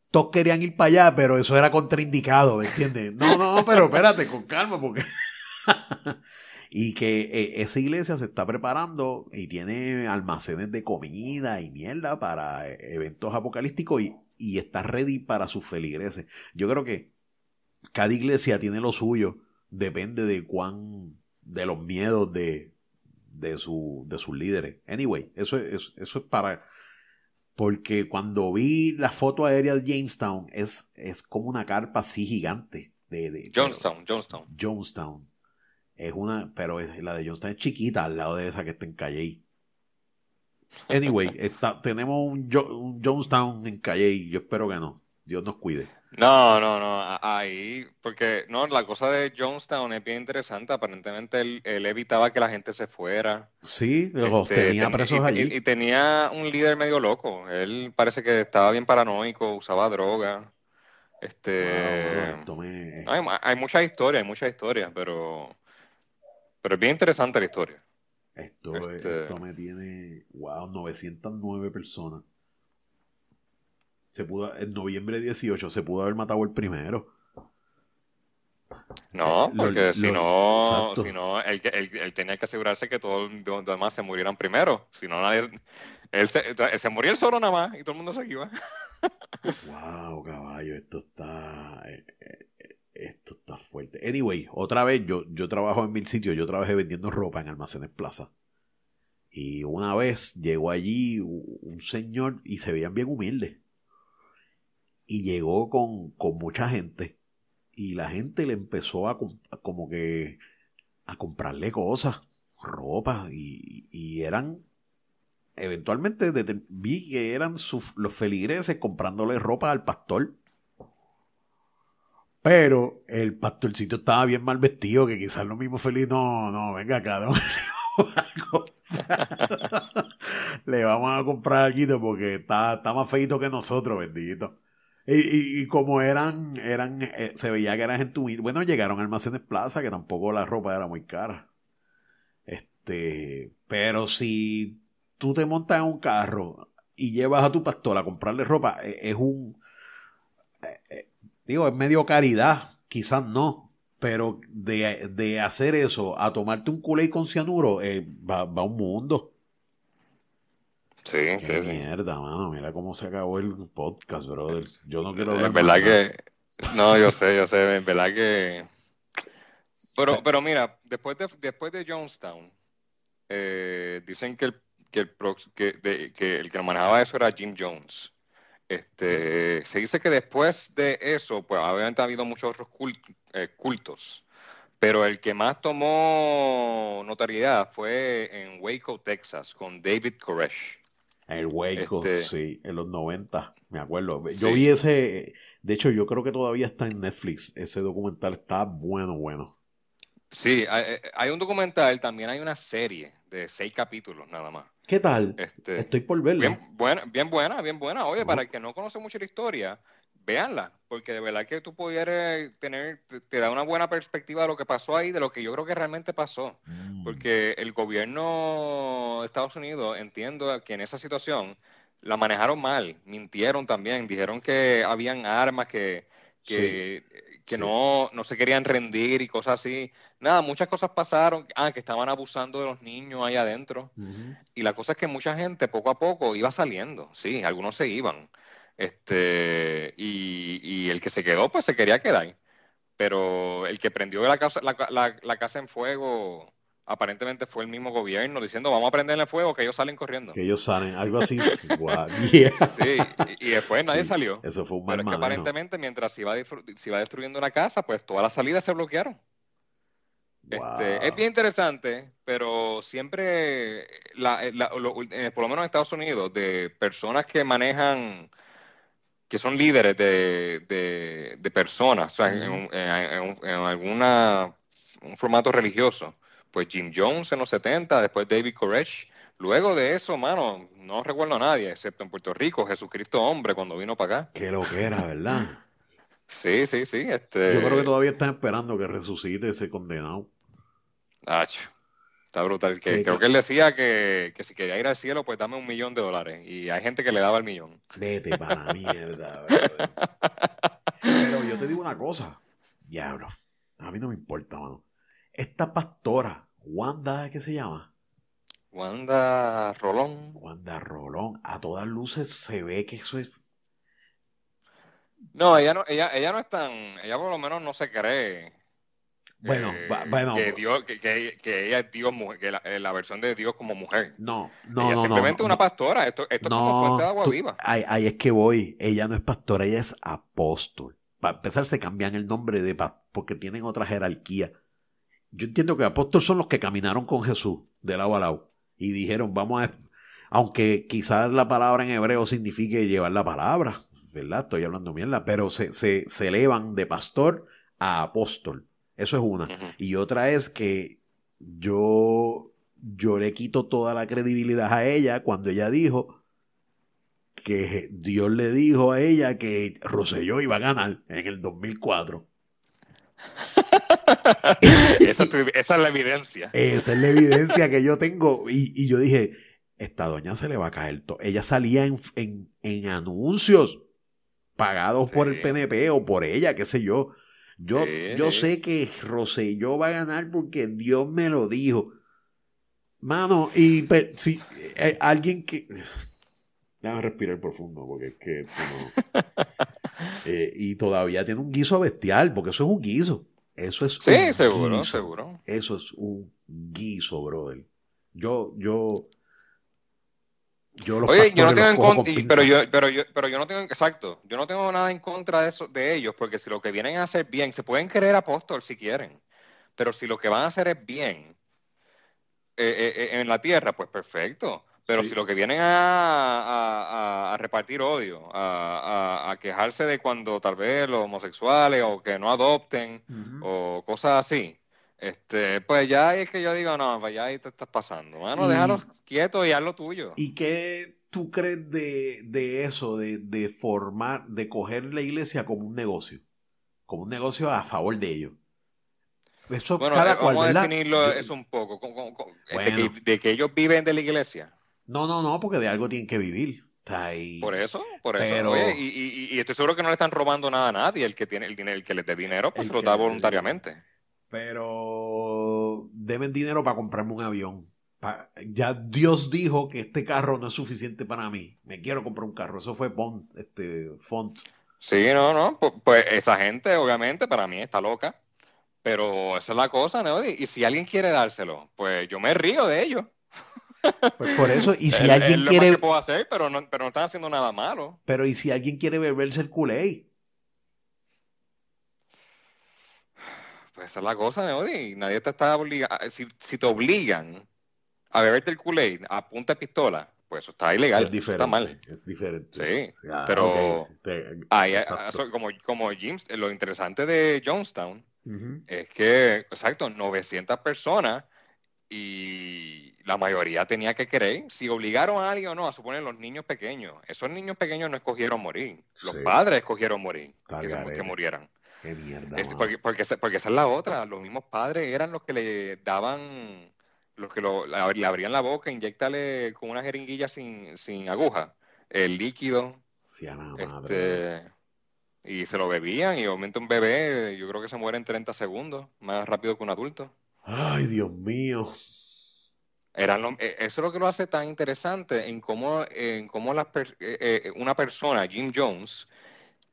todos querían ir para allá, pero eso era contraindicado, ¿me entiendes? No, no, pero espérate, con calma, porque... y que eh, esa iglesia se está preparando y tiene almacenes de comida y mierda para eh, eventos apocalípticos y, y está ready para sus feligreses. Yo creo que cada iglesia tiene lo suyo, depende de cuán, de los miedos de, de, su, de sus líderes. Anyway, eso es, eso es para Porque cuando vi la foto aérea de Jamestown, es, es como una carpa así gigante. De, de Jonestown, Jonestown. Jonestown. Es una, pero la de Jonestown es chiquita al lado de esa que está en Calle. Anyway, está, tenemos un, un Jonestown en Calle. Yo espero que no. Dios nos cuide. No, no, no, ahí, porque no, la cosa de Jonestown es bien interesante, aparentemente él, evitaba que la gente se fuera. Sí, los este, tenía presos allí. Y, tenía un líder medio loco, él parece que estaba bien paranoico, usaba droga. Este, hay, hay muchas historias, hay muchas historias, pero, pero es bien interesante la historia. Esto, este esto me tiene, wow, 909 personas pudo, en noviembre 18 se pudo haber matado el primero. No, eh, porque si, no, si no, él, tenía que asegurarse que todos los demás se murieran primero. Si no, nadie. Él se, se murió él solo nada más y todo el mundo se iba. wow, caballo, esto está. Eh, eh, esto está fuerte. Anyway, otra vez, yo, yo trabajo en mil sitios. Yo trabajé vendiendo ropa en almacenes plaza. Y una vez llegó allí un señor y se veían bien humildes y llegó con, mucha gente y la gente le empezó a, como que a comprarle cosas, ropa y, eran eventualmente vi que eran los feligreses comprándole ropa al pastor. Pero el pastorcito estaba bien mal vestido, que quizás los mismos felices, no, no, venga acá, no, le vamos a comprar algo porque está, está más feito que nosotros, bendito. Y, y, como eran, eran, eh, se veía que eran gente humilde. Bueno, llegaron a Almacenes Plaza, que tampoco la ropa era muy cara. Este, pero si tú te montas en un carro y llevas a tu pastor a comprarle ropa, e, es, un, eh, eh, digo, es medio caridad, quizás no, pero de, hacer eso a tomarte un culé con cianuro, va, va un mundo. Sí, Qué sí, mierda, mano. Mira cómo se acabó el podcast, brother. Yo no quiero hablar. En verdad que. No, yo sé, yo sé. En verdad que. Pero, pero mira, después de, después de Jonestown, eh, dicen que el, que, el, que, que el que manejaba eso era Jim Jones. Este, se dice que después de eso, pues obviamente ha habido muchos otros eh, cultos, pero el que más tomó notoriedad fue en Waco, Texas, con David Koresh. El Waco, este sí, en los 90, me acuerdo. Yo vi ese, de hecho yo creo que todavía está en Netflix, ese documental está bueno, bueno. Sí, hay, hay un documental, también hay una serie de seis capítulos nada más. ¿Qué tal? Este, Estoy por verla. Bien buena, bien buena, bien buena. Oye, para el que no conoce mucho la historia, véanla, porque de verdad que tú pudieras tener, te, da una buena perspectiva de lo que pasó ahí, de lo que yo creo que realmente pasó. Mm. Porque el gobierno de Estados Unidos, entiendo que en esa situación la manejaron mal, mintieron también, dijeron que habían armas que, que, No, no se querían rendir y cosas así. Nada, muchas cosas pasaron, ah, que estaban abusando de los niños ahí adentro. Y la cosa es que mucha gente poco a poco iba saliendo, sí, algunos se iban. Este, y, el que se quedó, pues se quería quedar. Pero el que prendió la casa, la, casa en fuego, aparentemente fue el mismo gobierno diciendo vamos a prenderle fuego que ellos salen corriendo. Que ellos salen, algo así. sí, y, después nadie salió. Eso fue un mal Pero es que aparentemente mientras iba, se iba destruyendo la casa, pues todas las salidas se bloquearon. Este, es bien interesante, pero siempre, la, por lo menos en Estados Unidos, de personas que manejan que son líderes de, personas, o sea, en, en, alguna un formato religioso. Pues Jim Jones en los 70, después David Koresh. Luego de eso, mano, no recuerdo a nadie, excepto en Puerto Rico, Jesucristo hombre, cuando vino para acá. Qué lo que era, ¿verdad? sí, sí, sí. Este... Yo creo que todavía están esperando que resucite ese condenado. Está brutal. Que, creo que él decía que, si quería ir al cielo, pues dame un millón de dólares. Y hay gente que le daba el millón. Vete para la mierda. Pero yo te digo una cosa. Diablo. A mí no me importa, mano. Esta pastora, Wanda, ¿qué se llama? Wanda Rolón. Wanda Rolón. A todas luces se ve que eso es. No, ella no, ella, ella no es tan. Ella por lo menos no se cree Bueno, bueno. Que, Dios, que, que, ella es Dios, que la, la, versión de Dios como mujer. No, no, ella simplemente una pastora. Esto, esto no, es como fuente de agua viva. Ahí, ahí, es que voy. Ella no es pastora, ella es apóstol. Para empezar, se cambian el nombre de porque tienen otra jerarquía. Yo entiendo que apóstoles son los que caminaron con Jesús de lado a lado y dijeron, vamos a. Aunque quizás la palabra en hebreo signifique llevar la palabra, ¿verdad? Estoy hablando mierda, pero se, se, se elevan de pastor a apóstol. Eso es una. Y otra es que yo, yo le quito toda la credibilidad a ella cuando ella dijo que Dios le dijo a ella que Roselló iba a ganar en el 2004. esa, es la evidencia. Esa es la evidencia que yo tengo. Y, yo dije, esta doña se le va a caer todo. Ella salía en, en, anuncios pagados por el PNP o por ella, qué sé yo. Yo, yo sé que Roselló va a ganar porque Dios me lo dijo. Mano, y si eh, alguien que. Déjame respirar profundo porque es que eh, y todavía tiene un guiso bestial, porque eso es un guiso. Eso es sí, un seguro, guiso. seguro. Eso es un guiso, brother. Yo, yo. Yo los Oye, yo no tengo en contra, pero yo, pero yo, pero yo no tengo, exacto, yo no tengo nada en contra de eso, de ellos, porque si lo que vienen a hacer bien, se pueden creer apóstol si quieren, pero si lo que van a hacer es bien eh, eh, en la tierra, pues perfecto. Pero si lo que vienen a, repartir odio, a, quejarse de cuando tal vez los homosexuales o que no adopten o cosas así, este, pues ya es que yo digo, no, pues ahí te estás pasando. Mano, déjalos quietos y haz lo tuyo. ¿Y qué tú crees de, eso, de, formar, de coger la iglesia como un negocio? Como un negocio a favor de ellos. Eso cada eh, cual, a definirlo eso un poco. de que ellos viven de la iglesia. No, no, no, porque de algo tienen que vivir. por eso, por eso. y, estoy seguro que no le están robando nada a nadie. El que tiene el dinero, el que les dé dinero, pues se lo da voluntariamente. Pero deben dinero para comprarme un avión. ya Dios dijo que este carro no es suficiente para mí. Me quiero comprar un carro. Eso fue Bond, este Font. Sí, no, no. Pues, pues, esa gente, obviamente, para mí está loca. Pero esa es la cosa, ¿no? Y si alguien quiere dárselo, pues yo me río de ellos. Pues por eso, y si alguien quiere. que puedo hacer, pero no, pero no están haciendo nada malo. Pero y si alguien quiere beberse el culé. Pues esa es la cosa, Neody. Nadie te está obligando. Si, si, te obligan a beberte el culé a punta de pistola, pues eso está ilegal. Es diferente. Está mal. Es diferente. Sí. pero como, como James, lo interesante de Jonestown es que, exacto, 900 personas y la mayoría tenía que creer. Si obligaron a alguien o no, a suponer los niños pequeños, esos niños pequeños no escogieron morir. Los padres escogieron morir, que, murieran. Qué mierda. porque, porque, porque, esa es la otra. Los mismos padres eran los que le daban, los que le abrían la boca, inyectale con una jeringuilla sin, sin aguja, el líquido. Este, y se lo bebían y obviamente un bebé, yo creo que se muere en 30 segundos, más rápido que un adulto. Ay, Dios mío. Eh, eso es lo que lo hace tan interesante en cómo, en cómo eh, eh, una persona, Jim Jones,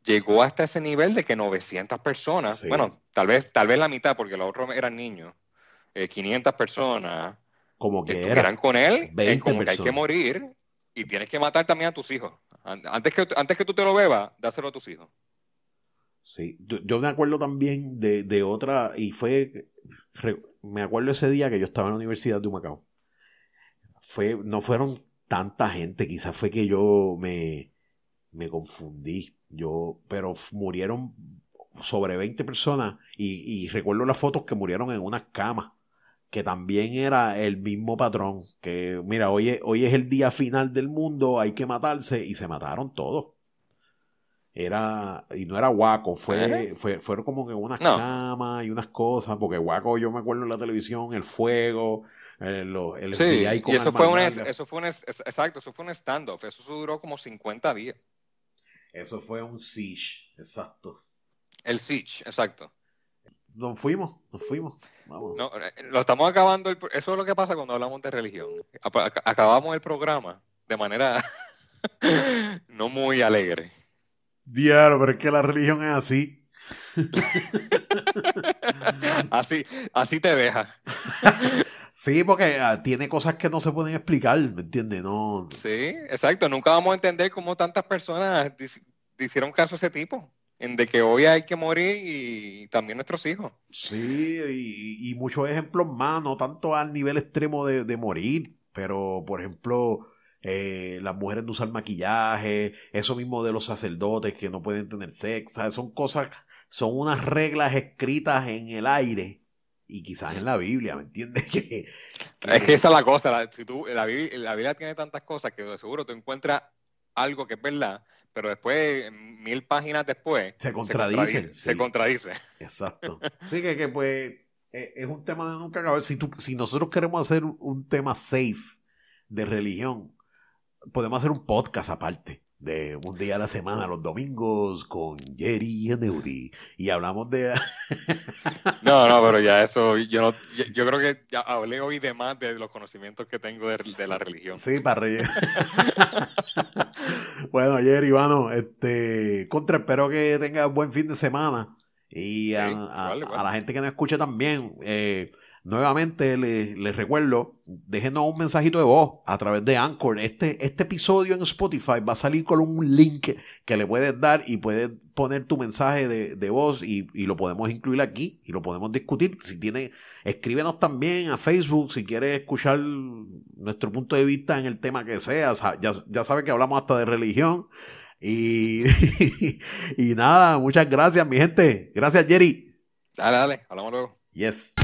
llegó hasta ese nivel de que 900 personas, bueno, tal vez, tal vez la mitad, porque los otros eran niños, 500 personas, como que eran con él, como que hay que morir y tienes que matar también a tus hijos. Antes que, antes que tú te lo bebas, dáselo a tus hijos. Sí, yo, me acuerdo también de, de otra, y fue, me acuerdo ese día que yo estaba en la Universidad de Humacao fue, no fueron tanta gente, quizás fue que yo me, me confundí. Yo, pero murieron sobre 20 personas y, recuerdo las fotos que murieron en unas camas, que también era el mismo patrón, que mira, hoy es, hoy es el día final del mundo, hay que matarse y se mataron todos. Era, y no era guaco, fue, fue, fueron como que unas camas y unas cosas, porque guaco yo me acuerdo en la televisión, el fuego, el, sí, y eso fue, un, eso fue un, exacto, eso fue un standoff, eso duró como 50 días. Eso fue un siege, exacto. El siege, exacto. Nos fuimos, nos fuimos. Eh, lo estamos acabando, eso es lo que pasa cuando hablamos de religión. Acabamos el programa de manera no muy alegre. Diablo, pero es que la religión es así. así, así te deja. Sí, porque ah, tiene cosas que no se pueden explicar, ¿me entiendes? No. Sí, exacto. Nunca vamos a entender cómo tantas personas hicieron caso a ese tipo. En de que hoy hay que morir y también nuestros hijos. Sí, y, muchos ejemplos más, no tanto al nivel extremo de, morir, pero por ejemplo, eh, las mujeres no usan maquillaje, eso mismo de los sacerdotes que no pueden tener sexo, son cosas, son unas reglas escritas en el aire y quizás en la Biblia, ¿me entiendes? Es que esa es la cosa, la, si tú, la, Biblia, tiene tantas cosas que de seguro tú encuentras algo que es verdad, pero después, mil páginas después, se contradice. Se contradice. Exacto. Sí, que, que pues e, es un tema de nunca acabar. Si, tú, si nosotros queremos hacer un tema safe de religión, podemos hacer un podcast aparte de un día a la semana, los domingos, con Jerry y Neudi. Y hablamos de. no, no, pero ya eso, yo, no, yo, creo que ya hablé hoy de más de los conocimientos que tengo de, la religión. Sí, para rellenar. bueno, Jerry, bueno, este, contra, espero que tengas buen fin de semana. Y a, a, la gente que nos escucha también, eh, Nuevamente les, recuerdo, déjenos un mensajito de voz a través de Anchor. Este, este episodio en Spotify va a salir con un link que le puedes dar y puedes poner tu mensaje de, voz y, lo podemos incluir aquí y lo podemos discutir. Si tiene, escríbenos también a Facebook si quieres escuchar nuestro punto de vista en el tema que sea. Ya, ya sabes que hablamos hasta de religión. Y, y nada, muchas gracias, mi gente. Gracias, Jerry. Dale, dale, hablamos luego. Yes.